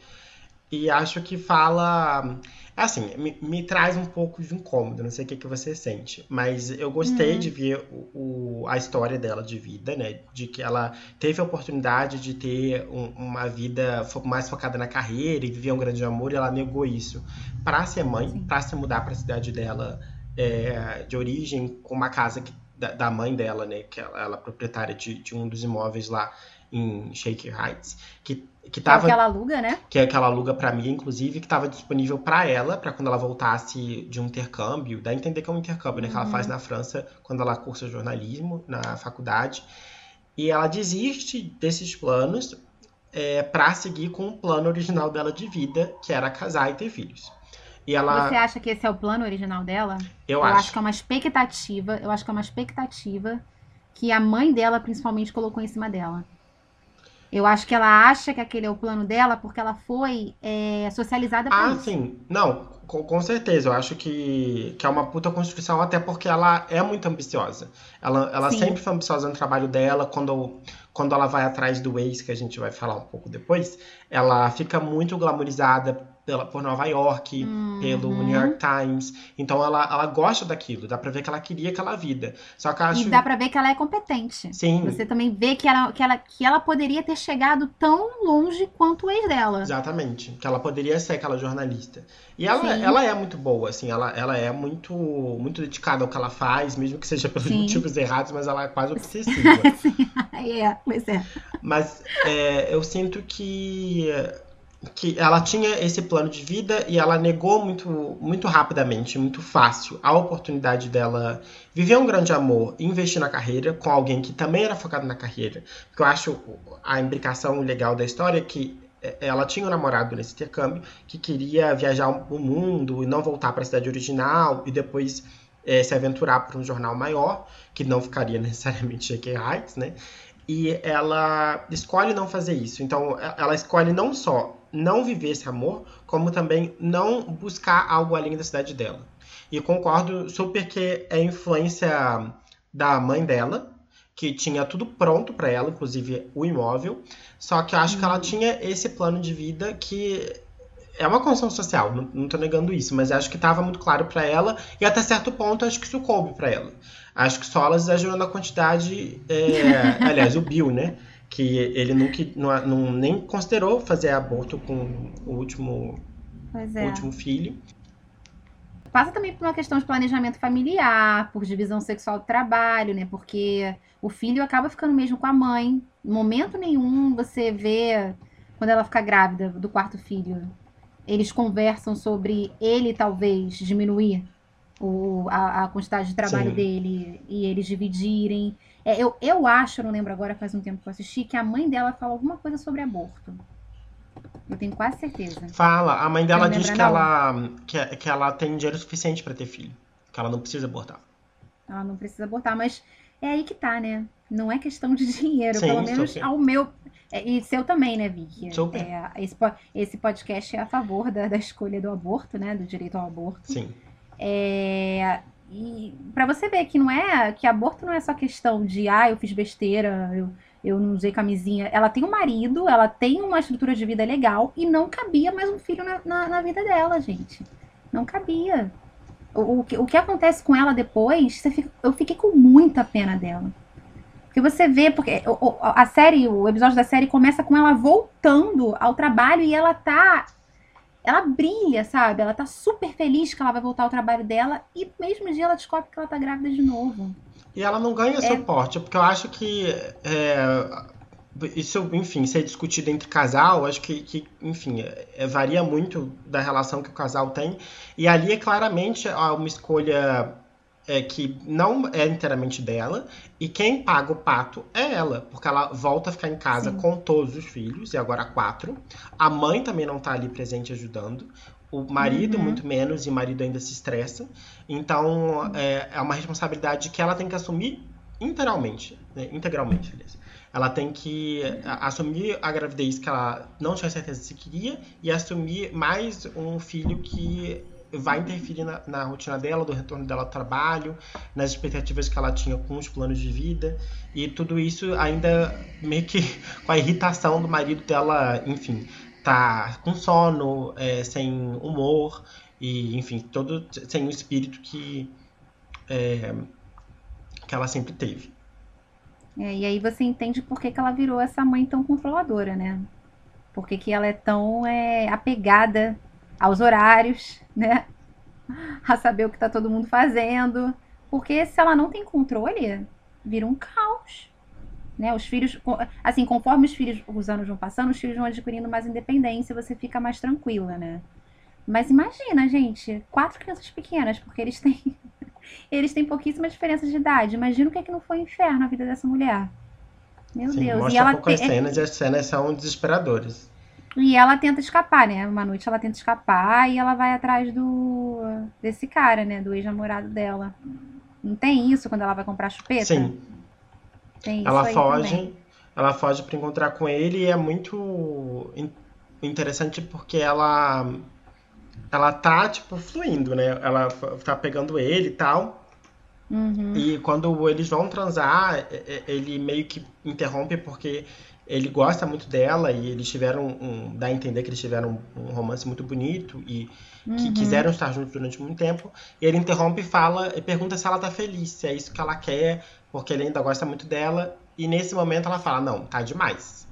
E acho que fala. Assim, me, me, traz um pouco de incômodo, não sei o que, que você sente. Mas eu gostei uhum. de ver o, o, a história dela de vida, né? De que ela teve a oportunidade de ter um, uma vida mais focada na carreira e viver um grande amor, e ela negou isso para ser mãe, para se mudar para a cidade dela é, de origem, com uma casa que, da, da, mãe dela, né? Que ela, ela é proprietária de, de um dos imóveis lá em Shaker Heights, que que tava que é o que ela aluga, né? Que é o que ela aluga para mim, inclusive, que estava disponível para ela, para quando ela voltasse de um intercâmbio, dá a entender que é um intercâmbio, né, uhum. que ela faz uhum. na França quando ela cursa jornalismo na faculdade. E ela desiste desses planos é, para seguir com o plano original dela de vida, que era casar e ter filhos. E ela... Você acha que esse é o plano original dela? Eu, eu acho. acho que é uma expectativa, eu acho que é uma expectativa que a mãe dela principalmente colocou em cima dela. Eu acho que ela acha que aquele é o plano dela porque ela foi é, socializada por ah, isso. Ah, sim. Não, com, com, certeza. Eu acho que, que é uma puta construção, até porque ela é muito ambiciosa. Ela, ela sempre foi ambiciosa no trabalho dela. Quando, quando ela vai atrás do ex, que a gente vai falar um pouco depois, ela fica muito glamorizada pela, por Nova York, uhum. pelo New York Times. Então ela, ela gosta daquilo, dá pra ver que ela queria aquela vida. Só que acho... E dá pra ver que ela é competente. Sim. Você também vê que ela, que, ela, que ela poderia ter chegado tão longe quanto o ex dela. Exatamente. Que ela poderia ser aquela jornalista. E ela, ela é muito boa, assim, ela, ela é muito, muito dedicada ao que ela faz, mesmo que seja pelos Sim. motivos errados, mas ela é quase obsessiva. Sim, é, pois é. Mas é, eu sinto que que ela tinha esse plano de vida e ela negou muito, muito rapidamente, muito fácil, a oportunidade dela viver um grande amor investir na carreira com alguém que também era focado na carreira. Porque eu acho a imbricação legal da história é que é, ela tinha um namorado nesse intercâmbio que queria viajar o mundo e não voltar para a cidade original e depois é, se aventurar para um jornal maior, que não ficaria necessariamente Shaker Heights, né? E ela escolhe não fazer isso. Então, ela escolhe não só não viver esse amor, como também não buscar algo além da cidade dela. E concordo super que é influência da mãe dela, que tinha tudo pronto para ela, inclusive o imóvel. Só que eu acho que ela uhum. tinha esse plano de vida que é uma construção social, não, não tô negando isso, mas acho que estava muito claro para ela e até certo ponto acho que isso coube para ela. Acho que só ela exagerou na quantidade, é, aliás, o Bill, né? Que ele nunca não, não, nem considerou fazer aborto com o último, é. último filho. Passa também por uma questão de planejamento familiar, por divisão sexual do trabalho, né? Porque o filho acaba ficando mesmo com a mãe. Em momento nenhum você vê, quando ela fica grávida do quarto filho, eles conversam sobre ele talvez diminuir o, a, a quantidade de trabalho Sim. dele e eles dividirem. É, eu, eu acho, eu não lembro agora, faz um tempo que eu assisti, que a mãe dela fala alguma coisa sobre aborto. Eu tenho quase certeza. Fala, a mãe dela diz que ela, que, que ela tem dinheiro suficiente para ter filho. Que ela não precisa abortar. Ela não precisa abortar, mas é aí que tá, né? Não é questão de dinheiro, Sim, pelo menos ao meu. É, e seu também, né, Vicky? Super. É, esse, esse podcast é a favor da, da escolha do aborto, né? Do direito ao aborto. Sim. É, e para você ver que não é que aborto não é só questão de ah, eu fiz besteira, eu, eu não usei camisinha. Ela tem um marido, ela tem uma estrutura de vida legal e não cabia mais um filho na, na, na vida dela, gente. Não cabia. O, o, que, o que acontece com ela depois, fica, eu fiquei com muita pena dela. Porque você vê, porque a série, o episódio da série começa com ela voltando ao trabalho e ela tá ela brilha, sabe? Ela tá super feliz que ela vai voltar ao trabalho dela e mesmo dia ela descobre que ela tá grávida de novo. E ela não ganha é... suporte, porque eu acho que é, isso, enfim, ser discutido entre casal, acho que, que enfim, é, varia muito da relação que o casal tem. E ali é claramente uma escolha é, que não é inteiramente dela, e quem paga o pato é ela, porque ela volta a ficar em casa Sim. com todos os filhos, e agora quatro. A mãe também não tá ali presente ajudando. O marido, uhum. muito menos, e o marido ainda se estressa. Então, é, é uma responsabilidade que ela tem que assumir integralmente. Né? Integralmente, aliás. Ela tem que assumir a gravidez que ela não tinha certeza se queria e assumir mais um filho que vai interferir na, na, rotina dela, do retorno dela ao trabalho, nas expectativas que ela tinha com os planos de vida. E tudo isso ainda meio que com a irritação do marido dela, enfim, tá com sono, é, sem humor, e enfim, todo sem o espírito que, é, que ela sempre teve. É, e aí você entende por que, que ela virou essa mãe tão controladora, né? Por que, que ela é tão é, apegada aos horários, né? A saber o que tá todo mundo fazendo. Porque se ela não tem controle, vira um caos. Né? Os filhos, assim, conforme os filhos, os anos vão passando, os filhos vão adquirindo mais independência, você fica mais tranquila, né? Mas imagina, gente, quatro crianças pequenas, porque eles têm eles têm pouquíssima diferença de idade. Imagina o que é que não foi um inferno na vida dessa mulher. Meu Sim, Deus. Mostra e ela poucas cenas e as cenas são desesperadoras. E ela tenta escapar, né? Uma noite ela tenta escapar e ela vai atrás do desse cara, né? Do ex-namorado dela. Não tem isso quando ela vai comprar chupeta? Sim. Tem ela foge, também. ela foge para encontrar com ele e é muito interessante porque ela ela tá tipo fluindo, né? Ela tá pegando ele e tal. Uhum. E quando eles vão transar, ele meio que interrompe porque ele gosta muito dela e eles tiveram um, dá a entender que eles tiveram um romance muito bonito e uhum. que quiseram estar juntos durante muito tempo. E ele interrompe e fala e pergunta se ela tá feliz, se é isso que ela quer, porque ele ainda gosta muito dela. E nesse momento ela fala: "Não, tá demais.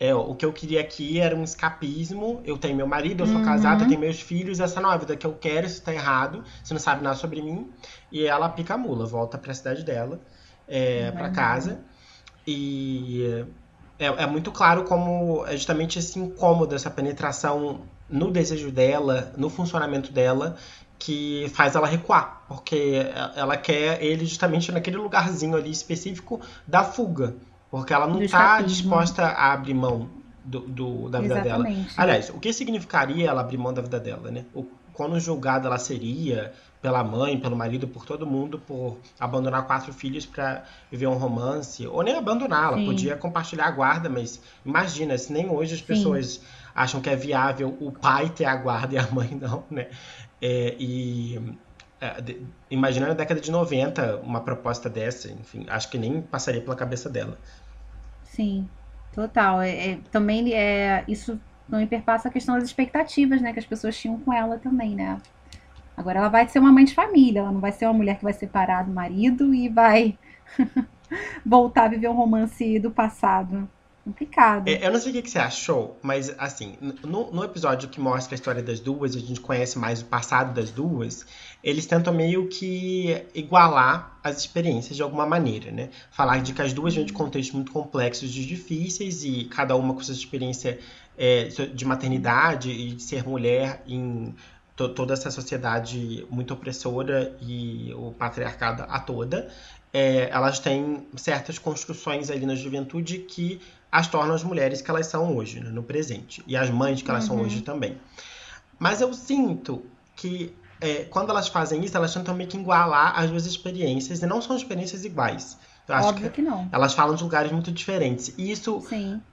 É, o que eu queria aqui era um escapismo. Eu tenho meu marido, eu sou uhum. casada, eu tenho meus filhos, essa não é a vida que eu quero, isso tá errado, você não sabe nada sobre mim". E ela pica a mula, volta para a cidade dela, é, para casa. E é, é muito claro como é justamente esse incômodo, essa penetração no desejo dela, no funcionamento dela, que faz ela recuar, porque ela quer ele justamente naquele lugarzinho ali específico da fuga, porque ela não está disposta a abrir mão do, do da vida Exatamente. dela. Aliás, o que significaria ela abrir mão da vida dela, né? O, quando julgada ela seria, pela mãe, pelo marido, por todo mundo, por abandonar quatro filhos para viver um romance, ou nem abandonar, ela podia compartilhar a guarda, mas imagina, se nem hoje as pessoas Sim. acham que é viável o pai ter a guarda e a mãe não, né? É, e é, de, imagina na década de 90 uma proposta dessa, enfim, acho que nem passaria pela cabeça dela. Sim, total. É, é, também é, isso não perpassa a questão das expectativas, né, que as pessoas tinham com ela também, né? Agora ela vai ser uma mãe de família, ela não vai ser uma mulher que vai separar do marido e vai voltar a viver um romance do passado. Complicado. É, eu não sei o que você achou, mas assim, no, no, episódio que mostra a história das duas, a gente conhece mais o passado das duas, eles tentam meio que igualar as experiências de alguma maneira, né? Falar de que as duas vêm de contextos muito complexos e difíceis e cada uma com sua experiência é, de maternidade e de ser mulher em toda essa sociedade muito opressora e o patriarcado a toda, é, elas têm certas construções ali na juventude que as tornam as mulheres que elas são hoje, né, no presente, e as mães que elas uhum. são hoje também. Mas eu sinto que é, quando elas fazem isso, elas tentam meio que igualar as duas experiências, e não são experiências iguais. Eu acho Óbvio que, que, não. Elas falam de lugares muito diferentes. E isso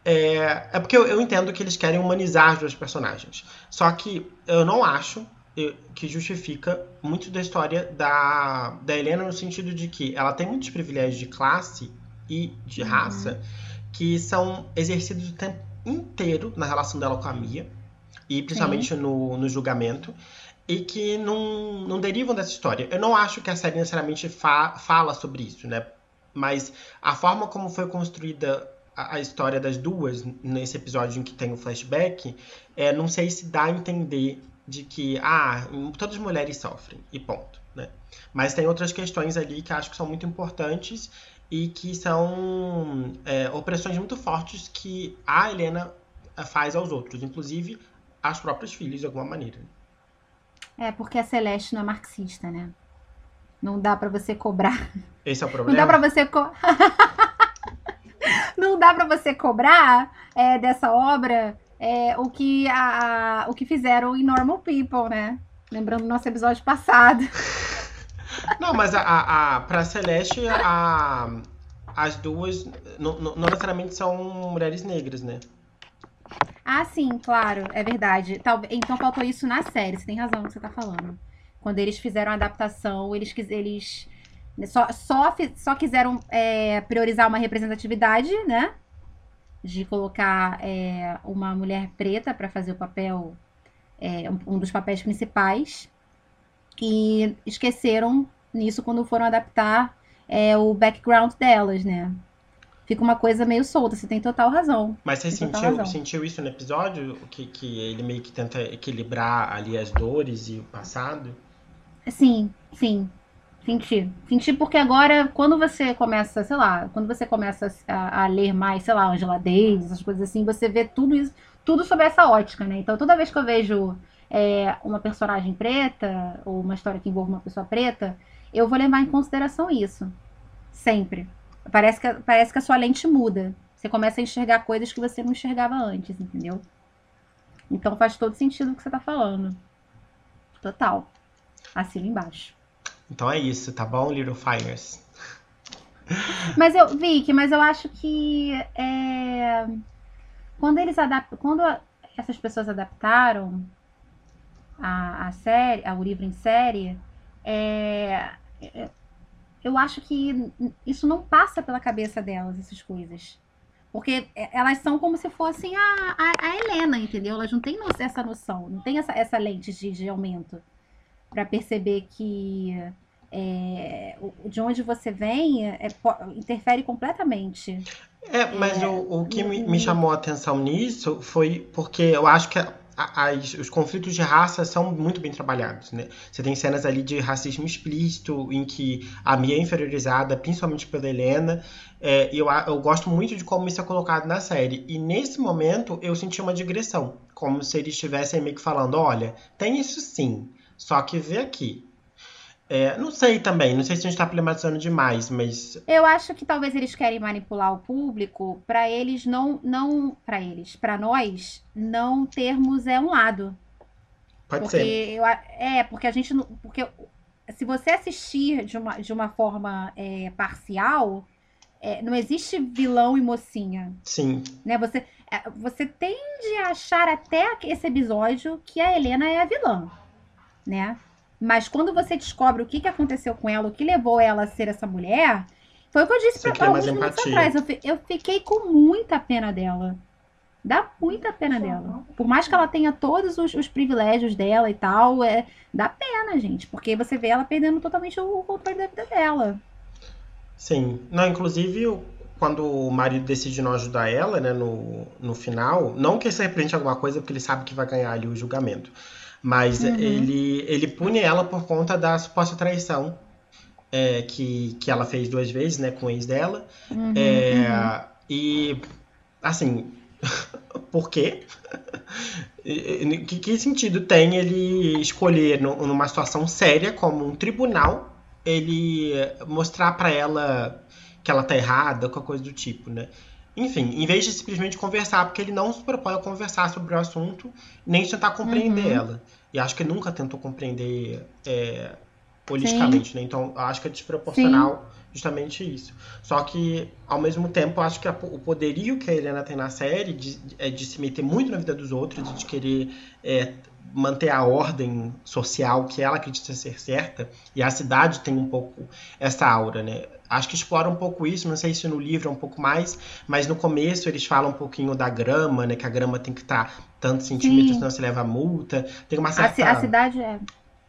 é, é porque eu, eu entendo que eles querem humanizar as duas personagens. Só que eu não acho que justifica muito da história da, da Helena no sentido de que ela tem muitos privilégios de classe e de uhum. raça que são exercidos o tempo inteiro na relação dela com a Mia e principalmente no, no julgamento e que não, não derivam dessa história. Eu não acho que a série necessariamente fa fala sobre isso, né? Mas a forma como foi construída a, a, história das duas nesse episódio em que tem o flashback, é, não sei se dá a entender de que, ah, todas as mulheres sofrem, e ponto. Né? Mas tem outras questões ali que acho que são muito importantes e que são é, opressões muito fortes que a Helena é, faz aos outros, inclusive aos próprios filhos, de alguma maneira. É, porque a Celeste não é marxista, né? Não dá para você cobrar. Esse é o problema. Não dá para você co... não dá para você cobrar é, dessa obra é, o, que a, o que fizeram em Normal People, né? Lembrando do nosso episódio passado. Não, mas a, a, a, pra Celeste, a, as duas não, não, necessariamente são mulheres negras, né? Ah, sim, claro, é verdade. Então faltou isso na série, você tem razão no que você tá falando. Quando eles fizeram a adaptação, eles, eles só, só, só quiseram é, priorizar uma representatividade, né? De colocar é, uma mulher preta para fazer o papel, é, um dos papéis principais. E esqueceram nisso quando foram adaptar é, o background delas, né? fica uma coisa meio solta, você tem total razão. Mas você sentiu, sentiu isso no episódio? Que, que ele meio que tenta equilibrar ali as dores e o passado? Sim, sim. Senti. Senti porque agora, quando você começa, sei lá, quando você começa a, a ler mais, sei lá, Angela Davis, essas coisas assim, você vê tudo isso, tudo sobre essa ótica, né? Então toda vez que eu vejo é, uma personagem preta, ou uma história que envolve uma pessoa preta, eu vou levar em consideração isso. Sempre. Parece que, parece que a sua lente muda. Você começa a enxergar coisas que você não enxergava antes, entendeu? Então faz todo sentido o que você tá falando. Total. Assina embaixo. Então é isso, tá bom, Little Fires? Mas eu, Vicky, mas eu acho que é, quando eles adaptam, quando essas pessoas adaptaram a, a série, o livro em série, é, eu acho que isso não passa pela cabeça delas, essas coisas. Porque elas são como se fossem a, a, a Helena, entendeu? Elas não têm essa noção, não tem essa, essa lente de, de aumento para perceber que é, de onde você vem é, interfere completamente. É, mas é, o, o que me, me chamou a atenção nisso foi porque eu acho que as, os conflitos de raça são muito bem trabalhados, né? Você tem cenas ali de racismo explícito, em que a Mia é inferiorizada, principalmente pela Helena, é, eu, eu gosto muito de como isso é colocado na série. E nesse momento eu senti uma digressão, como se eles estivessem meio que falando: olha, tem isso sim, só que vê aqui. É, não sei também, não sei se a gente está problematizando demais, mas. Eu acho que talvez eles querem manipular o público para eles não. não para eles, para nós, não termos é um lado. Pode porque ser. Eu, é, porque a gente. Porque se você assistir de uma, de uma forma é, parcial, é, não existe vilão e mocinha. Sim. Né? Você, é, você tende a achar até esse episódio que a Helena é a vilã. Né? Mas quando você descobre o que, que aconteceu com ela, o que levou ela a ser essa mulher, foi o que eu disse você pra alguns minutos atrás. Eu, eu fiquei com muita pena dela. Dá muita pena dela. Por mais que ela tenha todos os, os, privilégios dela e tal, é, dá pena, gente. Porque você vê ela perdendo totalmente o controle da vida dela. Sim. Não, inclusive, quando o marido decide não ajudar ela, né, no, no final, não que isso represente alguma coisa, porque ele sabe que vai ganhar ali o julgamento. Mas uhum. ele, ele pune ela por conta da suposta traição é, que, que ela fez duas vezes, né, com o ex dela. Uhum, é, uhum. E, assim, por quê? que, que sentido tem ele escolher, numa situação séria, como um tribunal, ele mostrar para ela que ela tá errada, qualquer coisa do tipo, né? Enfim, em vez de simplesmente conversar, porque ele não se propõe a conversar sobre o assunto, nem tentar compreender uhum. ela. E acho que nunca tentou compreender é, politicamente, né? Então, acho que é desproporcional Sim. justamente isso. Só que, ao mesmo tempo, acho que a, o poderio que a Helena tem na série de, é de se meter muito na vida dos outros, de querer é, manter a ordem social que ela acredita ser certa, e a cidade tem um pouco essa aura, né? Acho que explora um pouco isso, não sei se no livro é um pouco mais, mas no começo eles falam um pouquinho da grama, né? Que a grama tem que estar tá tantos centímetros, Sim. senão se leva multa. Tem uma certa... A, a cidade é...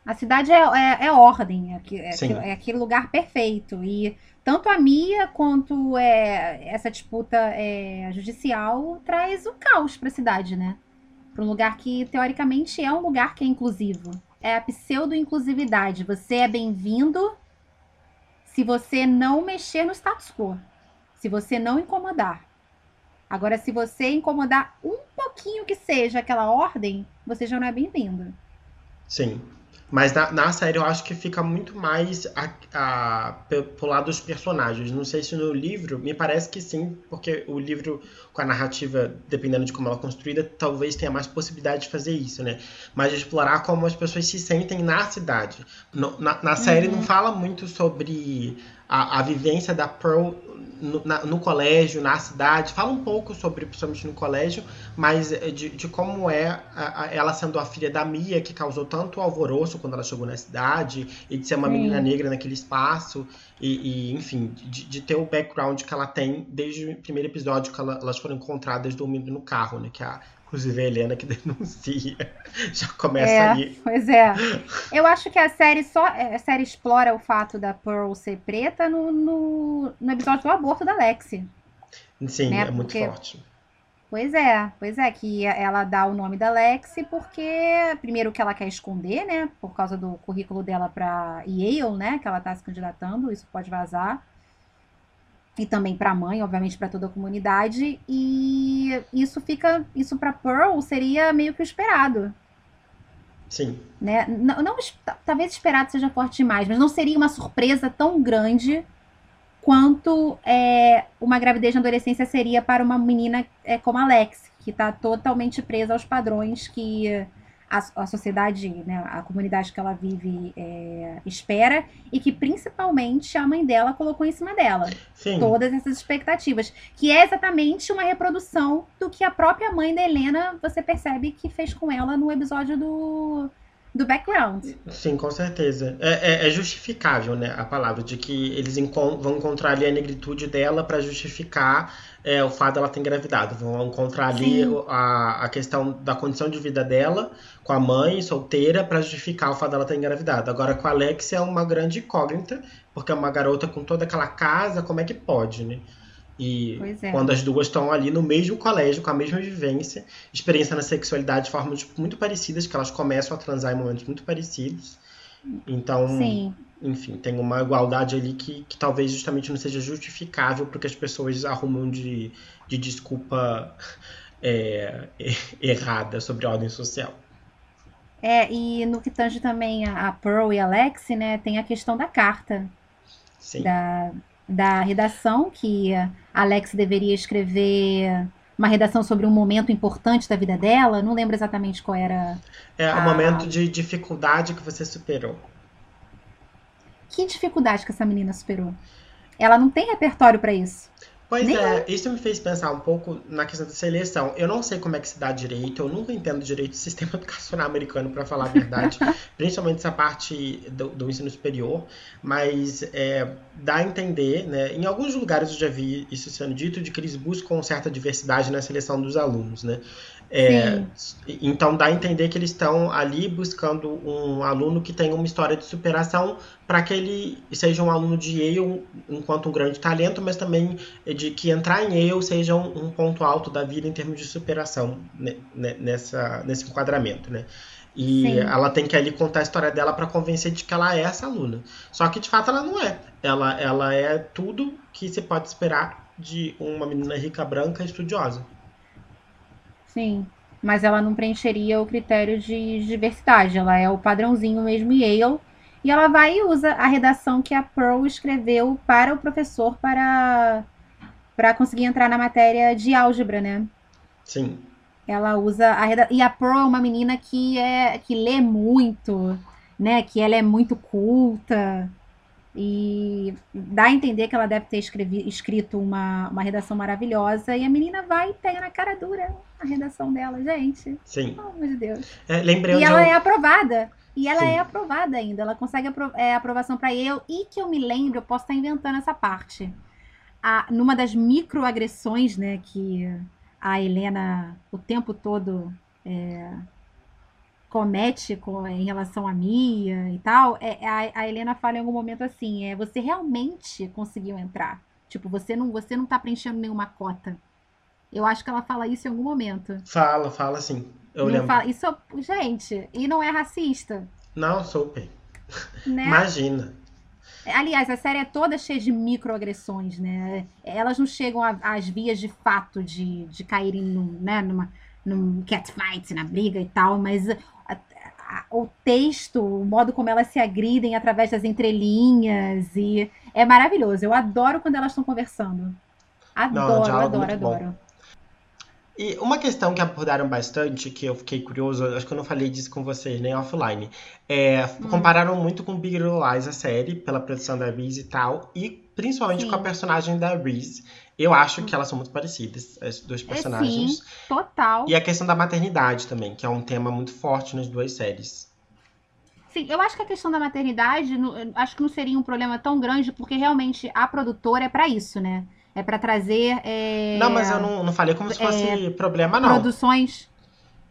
A cidade é, é, é ordem, é, é, é, aquele lugar perfeito. E tanto a Mia quanto é, essa disputa é, judicial traz o caos para a cidade, né? Para um lugar que, teoricamente, é um lugar que é inclusivo. É a pseudo-inclusividade. Você é bem-vindo se você não mexer no status quo, se você não incomodar. Agora, se você incomodar um pouquinho que seja aquela ordem, você já não é bem-vindo. Sim. Mas na, na, série eu acho que fica muito mais a, a, pro lado dos personagens. Não sei se no livro, me parece que sim, porque o livro, com a narrativa, dependendo de como ela é construída, talvez tenha mais possibilidade de fazer isso, né? Mas de explorar como as pessoas se sentem na cidade. No, na, na, série uhum. não fala muito sobre a, a vivência da Pearl no, na, no, colégio, na cidade. Fala um pouco sobre, principalmente no colégio, mas eh, de, de como é a, a, ela sendo a filha da Mia, que causou tanto alvoroço quando ela chegou na cidade, e de ser uma Sim. menina negra naquele espaço, e, e enfim, de, de, ter o background que ela tem desde o primeiro episódio que ela, elas foram encontradas dormindo no carro, né? Que a, Inclusive a Helena que denuncia. Já começa é, aí. Pois é. Eu acho que a série só. A série explora o fato da Pearl ser preta no, no, no episódio do aborto da Lexi. Sim, né? é muito porque, forte. Pois é, pois é, que ela dá o nome da Lexi porque, primeiro, que ela quer esconder, né? Por causa do currículo dela para Yale, né? Que ela tá se candidatando, isso pode vazar e também para a mãe, obviamente para toda a comunidade, e isso fica, isso para Pearl seria meio que o esperado. Sim. Né? Não, não, talvez esperado seja forte demais, mas não seria uma surpresa tão grande quanto é, uma gravidez na adolescência seria para uma menina é, como a Alex, que está totalmente presa aos padrões que a, a sociedade, né, a comunidade que ela vive é, espera e que principalmente a mãe dela colocou em cima dela. Sim. Todas essas expectativas. Que é exatamente uma reprodução do que a própria mãe da Helena, você percebe que fez com ela no episódio do do background. Sim, com certeza. É, é, é justificável, né, a palavra, de que eles vão encontrar ali a negritude dela para justificar é, o fato dela ter engravidado. Vão encontrar ali a, a questão da condição de vida dela com a mãe solteira para justificar o fato dela ter engravidado. Agora com a Alex é uma grande incógnita, porque é uma garota com toda aquela casa, como é que pode, né? E é. quando as duas estão ali no mesmo colégio, com a mesma vivência, experiência na sexualidade de formas tipo, muito parecidas, que elas começam a transar em momentos muito parecidos. Então, Sim. Enfim, tem uma igualdade ali que, que talvez justamente não seja justificável porque as pessoas arrumam de, de desculpa é, errada sobre a ordem social. É, e no que tange também a, a Pearl e a Alex, né, tem a questão da carta. Sim. Da, da redação, que Alex deveria escrever uma redação sobre um momento importante da vida dela. Não lembro exatamente qual era. É o a... momento de dificuldade que você superou. Que dificuldade que essa menina superou? Ela não tem repertório para isso. Pois Nenhum. é, isso me fez pensar um pouco na questão da seleção. Eu não sei como é que se dá direito, eu nunca entendo direito do sistema educacional americano, para falar a verdade, principalmente essa parte do, do ensino superior, mas é, dá a entender, né? Em alguns lugares eu já vi isso sendo dito, de que eles buscam certa diversidade na seleção dos alunos, né? É, então dá a entender que eles estão ali buscando um aluno que tenha uma história de superação para que ele seja um aluno de Yale enquanto um grande talento, mas também de que entrar em Yale seja um, um ponto alto da vida em termos de superação né, né nessa, nesse enquadramento, né? E Sim. ela tem que ali contar a história dela para convencer de que ela é essa aluna. Só que de fato ela não é. Ela, ela é tudo que se pode esperar de uma menina rica branca estudiosa. Sim. Mas ela não preencheria o critério de diversidade. Ela é o padrãozinho mesmo Yale. E ela vai e usa a redação que a Pearl escreveu para o professor para, para conseguir entrar na matéria de álgebra, né? Sim. Ela usa a redação. E a Pearl é uma menina que, é, que lê muito, né? Que ela é muito culta. E dá a entender que ela deve ter escrevi, escrito uma, uma redação maravilhosa. E a menina vai e pega na cara dura a redação dela, gente. Sim. Oh, meu Deus. É, lembrei e ela é aprovada. E ela Sim. é aprovada ainda. Ela consegue apro é, aprovação para eu. E que eu me lembro, eu posso estar inventando essa parte. A, numa das microagressões, né, que a Helena o tempo todo é, comete com, em relação a Mia e tal, é, é, a, a, Helena fala em algum momento assim, é você realmente conseguiu entrar. Tipo, você não, você não tá preenchendo nenhuma cota. Eu acho que ela fala isso em algum momento. Fala, fala sim. Eu não lembro. Fala, isso, gente, e não é racista. Não, super. Né? Imagina. Aliás, a série é toda cheia de microagressões, né? Elas não chegam às vias de fato de, de caírem num, né, numa, num catfight, na briga e tal, mas o texto, o modo como elas se agridem através das entrelinhas e é maravilhoso. Eu adoro quando elas estão conversando. Adoro, Não, adoro, adoro. E uma questão que abordaram bastante, que eu fiquei curioso, acho que eu não falei disso com vocês, nem offline, é, hum. compararam muito com Big Little Lies, a série, pela produção da Reese e tal, e principalmente Sim. com a personagem da Reese. Eu acho que elas são muito parecidas, as duas personagens. É, sim, total. E a questão da maternidade também, que é um tema muito forte nas duas séries. Sim, eu acho que a questão da maternidade, acho que não seria um problema tão grande, porque realmente a produtora é para isso, né? É para trazer. É... Não, mas eu não, não falei como se fosse é... problema, não. Produções.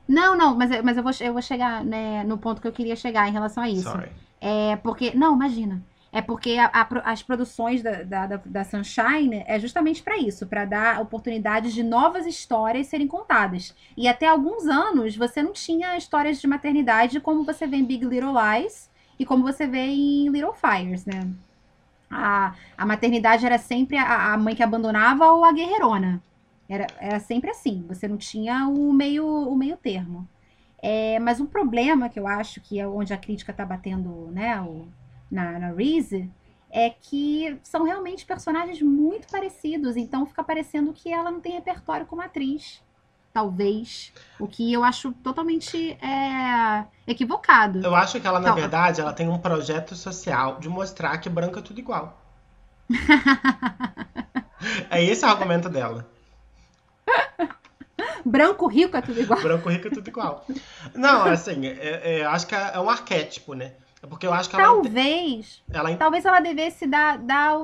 Não, não, mas, mas eu, vou, eu vou chegar né, no ponto que eu queria chegar em relação a isso. Sorry. É porque. Não, imagina. É porque a, a, as produções da, da, da Sunshine é justamente para isso, para dar oportunidades de novas histórias serem contadas. E até alguns anos você não tinha histórias de maternidade como você vê em Big Little Lies e como você vê em Little Fires, né? A, a maternidade era sempre a, a mãe que abandonava ou a guerreirona. Era, era sempre assim, você não tinha o meio, o meio termo. É, mas um problema que eu acho que é onde a crítica está batendo né, o, na, na Reese é que são realmente personagens muito parecidos, então fica parecendo que ela não tem repertório como atriz. Talvez. O que eu acho totalmente é, equivocado. Eu acho que ela, na verdade, ela tem um projeto social de mostrar que branco é tudo igual. é esse o argumento dela. Branco rico é tudo igual. Branco rico é tudo igual. Não, assim, é, é, acho que é um arquétipo, né? Porque eu acho que talvez, ela. Ela... Talvez ela devesse dar, dar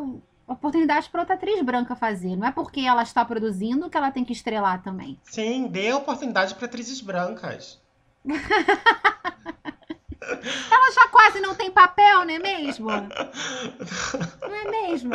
oportunidade para outra atriz branca fazer. Não é porque ela está produzindo que ela tem que estrelar também. Sim, dê oportunidade para atrizes brancas. ela já quase não tem papel, não é mesmo? Não é mesmo?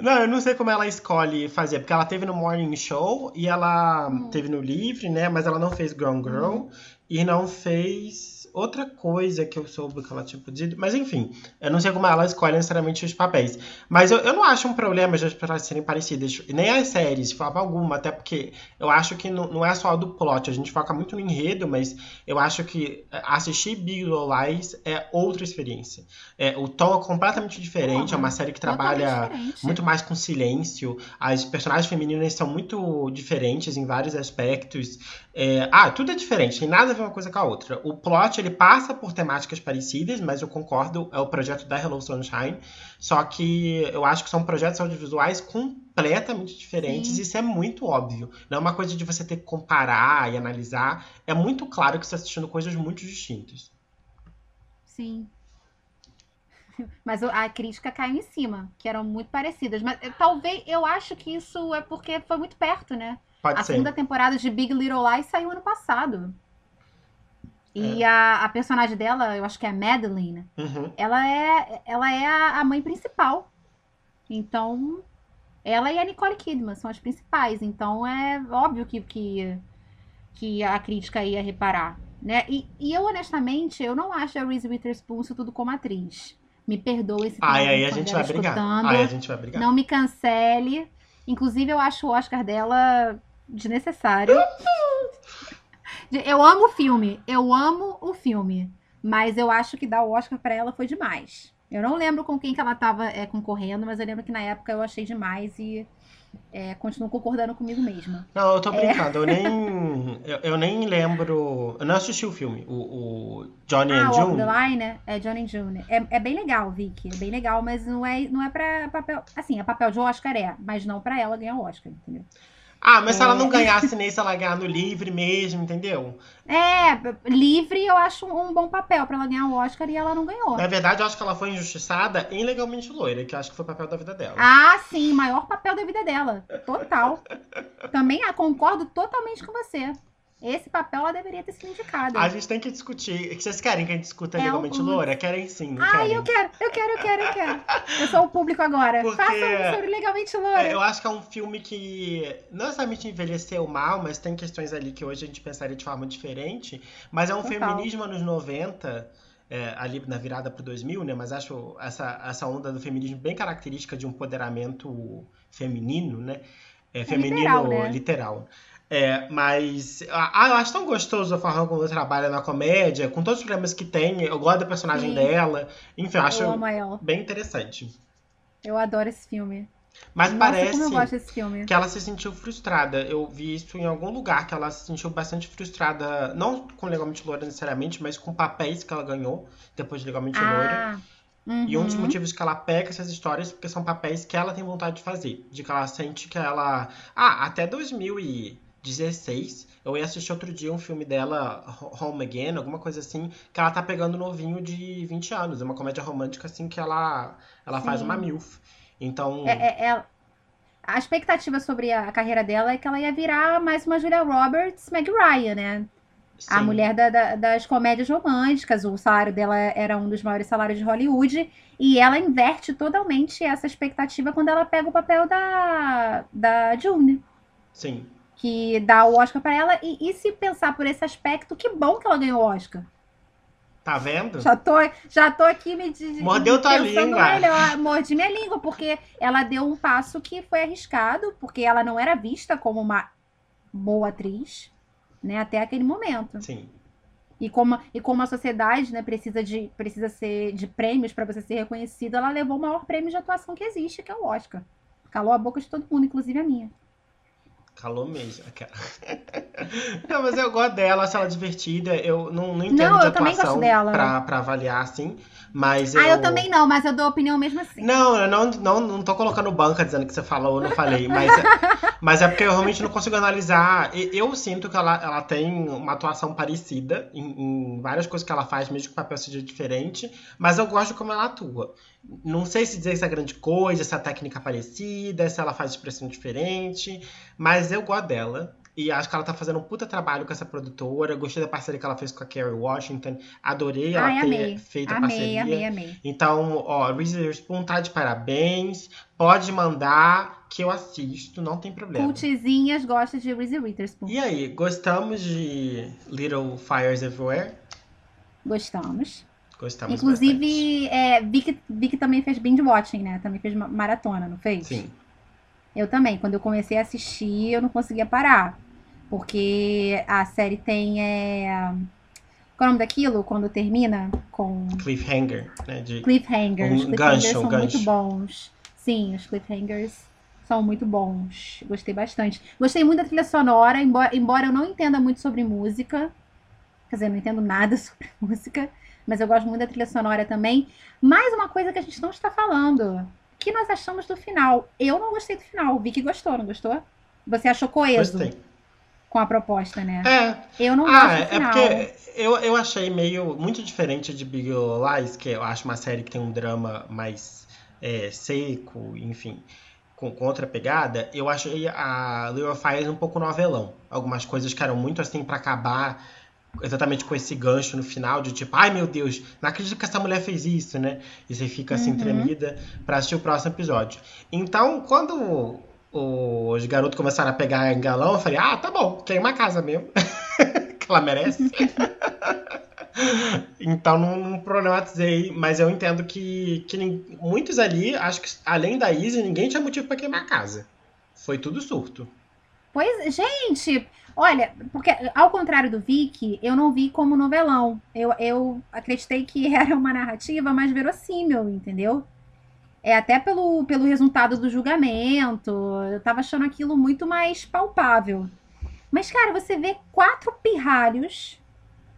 Não, eu não sei como ela escolhe fazer, porque ela teve no Morning Show e ela hum. teve no Livre, né? Mas ela não fez Grown Girl hum. e não fez outra coisa que eu soube que ela tinha pedido. Mas enfim, eu não sei como ela escolhe necessariamente os papéis. Mas eu, eu não acho um problema as pessoas serem parecidas. Nem as séries, de forma alguma. Até porque eu acho que não, não é só do plot. A gente foca muito no enredo, mas eu acho que assistir Big Little Lies é outra experiência. É, o tom é completamente diferente. Uhum. É uma série que trabalha muito mais com silêncio. As personagens femininas são muito diferentes em vários aspectos. É, ah, tudo é diferente. Tem nada a ver uma coisa com a outra. O plot ele passa por temáticas parecidas, mas eu concordo, é o projeto da Hello Sunshine. Só que eu acho que são projetos audiovisuais completamente diferentes. Sim. Isso é muito óbvio. Não é uma coisa de você ter que comparar e analisar. É muito claro que você está assistindo coisas muito distintas. Sim. Mas a crítica caiu em cima, que eram muito parecidas. Mas eh, talvez eu acho que isso é porque foi muito perto, né? Pode a ser. segunda temporada de Big Little Lies saiu ano passado. E é. a, a personagem dela, eu acho que é a Madeline, uhum. ela é, ela é a, a, mãe principal. Então, ela e a Nicole Kidman são as principais. Então, é óbvio que, que, que a crítica ia reparar. Né? E, e eu, honestamente, eu não acho a Reese Witherspoon isso tudo como atriz. Me perdoe se Ai, aí a gente vai brigar. Ai, a gente vai brigar. Não me cancele. Inclusive, eu acho o Oscar dela desnecessário. Eu amo o filme, eu amo o filme, mas eu acho que dar o Oscar para ela foi demais. Eu não lembro com quem que ela tava é, concorrendo, mas eu lembro que na época eu achei demais e é, continuo concordando comigo mesma. Não, eu tô é. brincando, é... eu nem. Eu, eu, nem lembro. Eu não assisti o filme, o, o Johnny ah, and June. The Line, né? É Johnny and June. É, é bem legal, Vicky. É bem legal, mas não é, não é pra papel. Assim, é papel de Oscar, é, mas não pra ela ganhar o Oscar, entendeu? Ah, mas é. se ela não é. ganhasse nesse, ela ganhar no livre mesmo, entendeu? É, livre eu acho um bom papel para ela ganhar o Oscar e ela não ganhou. Na verdade, eu acho que ela foi injustiçada em Legalmente Loira, que eu acho que foi o papel da vida dela. Ah, sim, maior papel da vida dela. Total. Também ah, concordo totalmente com você. Esse papel ela deveria ter sido indicada. A gente tem que discutir. Vocês querem que a gente discuta é legalmente um... loura? Querem sim, não Ai, querem? eu quero, eu quero, eu quero, eu quero. Eu sou o público agora. Porque... Faça sobre legalmente loura. É, eu acho que é um filme que não necessariamente envelheceu mal, mas tem questões ali que hoje a gente pensaria de forma diferente. Mas é um Total. feminismo anos 90. É, ali na virada para o 2000, né? Mas acho essa, essa onda do feminismo bem característica de um empoderamento feminino, né? É, feminino é literal, né? literal. É, mas ah, eu acho tão gostoso a forma como ela trabalha na comédia, com todos os problemas que tem. Eu gosto da personagem Sim. dela. Enfim, eu acho bem interessante. Eu adoro esse filme. Mas Nossa, parece que ela se sentiu frustrada. Eu vi isso em algum lugar, que ela se sentiu bastante frustrada, não com Legalmente Loura necessariamente, mas com papéis que ela ganhou depois de Legalmente Loura. Ah, E um dos uhum. motivos que ela pega essas histórias porque são papéis que ela tem vontade de fazer. De que ela sente que ela. Ah, até 2016, eu ia assistir outro dia um filme dela, Home Again, alguma coisa assim, que ela tá pegando novinho de 20 anos. É uma comédia romântica assim que ela, ela faz uma MILF. Então. É- é- é- a expectativa sobre a carreira dela é que ela ia virar mais uma Julia Roberts, Meg Ryan, né? A sim. mulher da- da- das comédias românticas, o salário dela era um dos maiores salários de Hollywood, e ela inverte totalmente essa expectativa quando ela pega o papel da, da June, Sim. Que dá o Oscar pra ela. E, e se pensar por esse aspecto, que bom que ela ganhou o Oscar. Tá vendo? Já tô, já tô aqui me, de- Mordeu tua pensando língua. melhor. Mordi minha língua, porque ela deu um passo que foi arriscado, porque ela não era vista como uma boa atriz, né, até aquele momento. Sim. E como, e como a sociedade, né, precisa de, precisa ser de prêmios para você ser reconhecida, ela levou o maior prêmio de atuação que existe, que é o Oscar. Calou a boca de todo mundo, inclusive a minha. Calou mesmo. aquela. não, mas eu gosto dela, acho ela divertida. Eu não, não entendo Não, de eu também atuação gosto dela. Pra, pra avaliar, assim. Mas Ah, eu também não, mas eu dou opinião mesmo assim. Não, eu não, não, não tô colocando banca dizendo que você falou ou não falei, mas, mas é porque eu realmente não consigo analisar. E- Eu sinto que ela, ela tem uma atuação parecida em, em várias coisas que ela faz, mesmo que o papel seja diferente, mas eu gosto de como ela atua. Não sei se dizer se é grande coisa, se a técnica é parecida, se ela faz expressão diferente, mas eu gosto dela. E acho que ela tá fazendo um puta trabalho com essa produtora. Gostei da parceria que ela fez com a Kerry Washington. Adorei ela Ai, ter amei. feito a Amei, parceria. amei, amei. Então, ó, Reese Witherspoon tá de parabéns. Pode mandar que eu assisto, não tem problema. Cultizinhas gosta de Reese Witherspoon. E aí, gostamos de Little Fires Everywhere? Gostamos. Gostamos Inclusive, é, vi, que, vi que também fez binge watching, né? Também fez ma- maratona, não fez? Sim. Eu também. Quando eu comecei a assistir, eu não conseguia parar. Porque a série tem. É... Qual é o nome daquilo? Quando termina com Cliffhanger, né? De... cliffhangers. Um Os cliffhangers gancho, são gancho. muito bons. Sim, os cliffhangers são muito bons. Gostei bastante. Gostei muito da trilha sonora, embora, embora eu não entenda muito sobre música. Quer dizer, não entendo nada sobre música. Mas eu gosto muito da trilha sonora também. Mais uma coisa que a gente não está falando. O que nós achamos do final? Eu não gostei do final. O Vicky gostou, não gostou? Você achou coeso Gostei. com a proposta, né? É, Eu não ah, gosto do é final. porque eu, eu achei meio muito diferente de Big Little Lies, que eu acho uma série que tem um drama mais é, seco, enfim, com, com outra pegada. Eu achei a Little Fires um pouco novelão. Algumas coisas que eram muito assim pra acabar exatamente com esse gancho no final de tipo, ai meu Deus, não acredito que essa mulher fez isso, né? E você fica assim Uhum. tremida pra assistir o próximo episódio. Então, quando os garotos começaram a pegar em galão, eu falei, ah, tá bom, queima a casa mesmo. que ela merece. então não, não problematizei, mas eu entendo que, que muitos ali, acho que além da Izzy, ninguém tinha motivo pra queimar a casa. Foi tudo surto. Pois, gente, olha, porque ao contrário do Vicky, eu não vi como novelão. Eu, eu acreditei que era uma narrativa mais verossímil, entendeu? É até pelo, pelo resultado do julgamento. Eu tava achando aquilo muito mais palpável. Mas, cara, você vê quatro pirralhos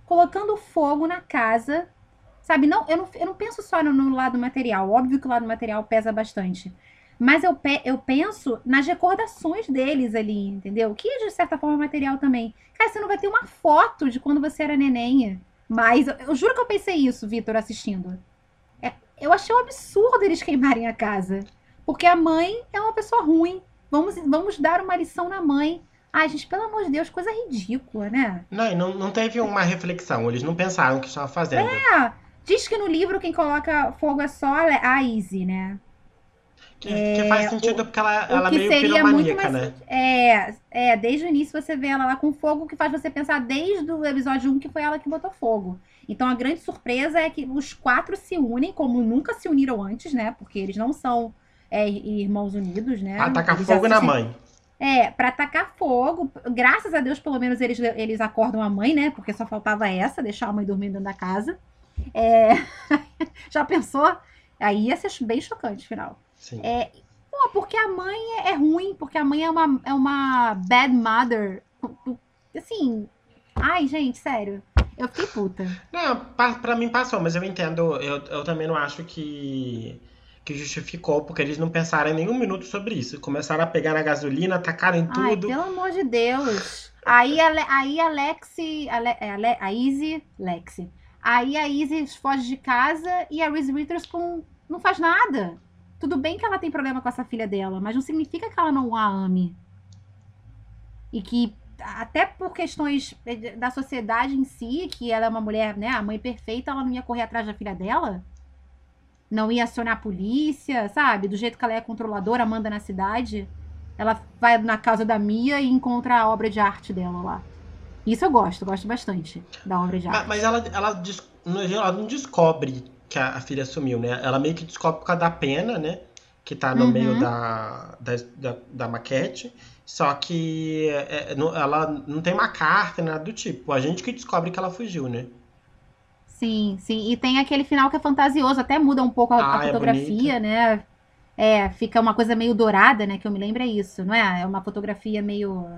colocando fogo na casa. Sabe, não, eu, não, eu não penso só no, no lado material. Óbvio que o lado material pesa bastante. Mas eu, pe- eu penso nas recordações deles ali, entendeu? Que é de certa forma material também. Cara, você não vai ter uma foto de quando você era neném. Mas eu, eu juro que eu pensei isso, Vitor, assistindo. É, eu achei um absurdo eles queimarem a casa. Porque a mãe é uma pessoa ruim. Vamos, vamos dar uma lição na mãe. Ai, gente, pelo amor de Deus, coisa ridícula, né? Não, e não, não teve uma reflexão, eles não pensaram o que estavam fazendo. Ah, diz que no livro quem coloca fogo é só a Izzy, né? Que, que faz sentido porque ela, O ela é que meio seria muito mais. né? É, é, desde o início você vê ela lá com fogo, que faz você pensar desde o episódio 1 que foi ela que botou fogo. Então a grande surpresa é que os quatro se unem, como nunca se uniram antes, né? Porque eles não são é, irmãos unidos, né? Pra tacar Eles fogo na mãe. É, pra tacar fogo. Graças a Deus, pelo menos, eles, eles acordam a mãe, né? Porque só faltava essa, deixar a mãe dormindo dentro da casa. É... Já pensou? Aí ia ser bem chocante, final. Sim. É, é porque a mãe é, é ruim, porque a mãe é uma, é uma bad mother. Assim. Ai, gente, sério. Eu fiquei puta. Não, pra, pra mim passou, mas eu entendo. Eu, eu também não acho que que justificou, porque eles não pensaram em nenhum minuto sobre isso. Começaram a pegar na gasolina, atacaram em tudo. Ai, pelo amor de Deus. Aí, a, aí a Lexi, a, Le, é, a, Izzy, Lexi. Aí a Izzy foge de casa e a Reese Witherspoon não faz nada. Tudo bem que ela tem problema com essa filha dela, mas não significa que ela não a ame. E que, até por questões da sociedade em si, que ela é uma mulher, né, a mãe perfeita, ela não ia correr atrás da filha dela não ia acionar a polícia, sabe? Do jeito que ela é controladora, manda na cidade. Ela vai na casa da Mia e encontra a obra de arte dela lá. Isso eu gosto, gosto bastante da obra de arte. Mas, ela, ela, ela não descobre que a, a, filha sumiu, né? Ela meio que descobre por causa da pena, né? Que tá no uhum. meio da, da, da, da, maquete. Só que é, ela não tem uma carta, nada do tipo. A gente que descobre que ela fugiu, né? Sim, sim. E tem aquele final que é fantasioso, até muda um pouco a, ah, a é fotografia, é né? É, fica uma coisa meio dourada, né? Que eu me lembro é isso, não é? É uma fotografia meio.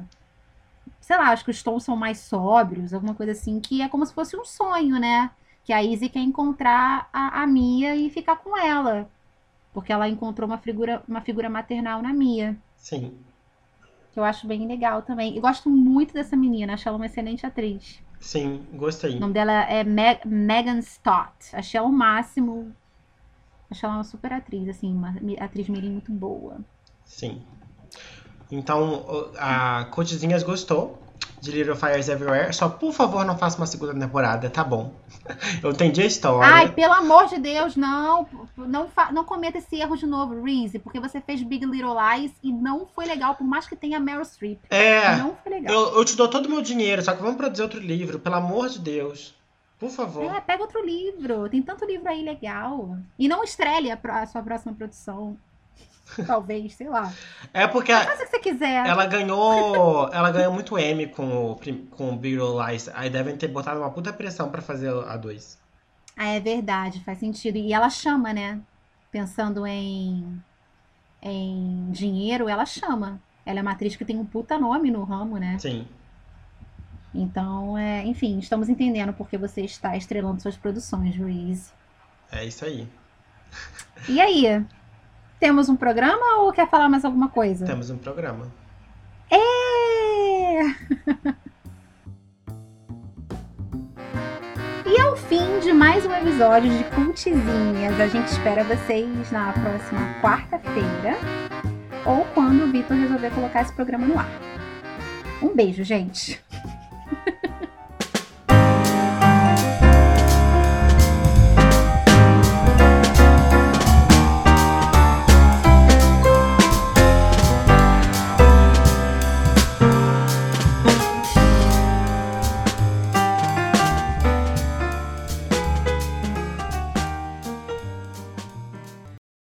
Sei lá, acho que os tons são mais sóbrios, alguma coisa assim, que é como se fosse um sonho, né? Que a Izzy quer encontrar a, a Mia e ficar com ela. Porque ela encontrou uma figura, uma figura maternal na Mia. Sim. Que eu acho bem legal também. E gosto muito dessa menina, acho ela uma excelente atriz. Sim, gostei. O nome dela é Meg Megan Stott. Achei ela o máximo. Achei ela uma super atriz, assim, uma atriz mirim muito boa. Sim. Então, a Cotezinhas gostou de Little Fires Everywhere. Só, por favor, não faça uma segunda temporada, tá bom? Eu entendi a história. Ai, pelo amor de Deus, não. Não, não cometa esse erro de novo, Reese, porque você fez Big Little Lies e não foi legal, por mais que tenha Meryl Streep. É. Não foi legal. Eu, eu te dou todo o meu dinheiro, só que vamos produzir outro livro, pelo amor de Deus. Por favor. É, pega outro livro. Tem tanto livro aí legal. E não estrele a, a sua próxima produção. Talvez, sei lá. É porque Faz o que você quiser. ela ganhou, ela ganhou muito M com o com o Big Little Lies. Aí devem ter botado uma puta pressão para fazer a 2. Ah, é verdade, faz sentido. E ela chama, né? Pensando em em dinheiro, ela chama. Ela é uma atriz que tem um puta nome no ramo, né? Sim. Então, é, enfim, estamos entendendo porque você está estrelando suas produções, Ruiz. É isso aí. E aí? Temos um programa ou quer falar mais alguma coisa? Temos um programa. É! e ao fim de mais um episódio de Cultizinhas, a gente espera vocês na próxima quarta-feira ou quando o Vitor resolver colocar esse programa no ar. Um beijo, gente!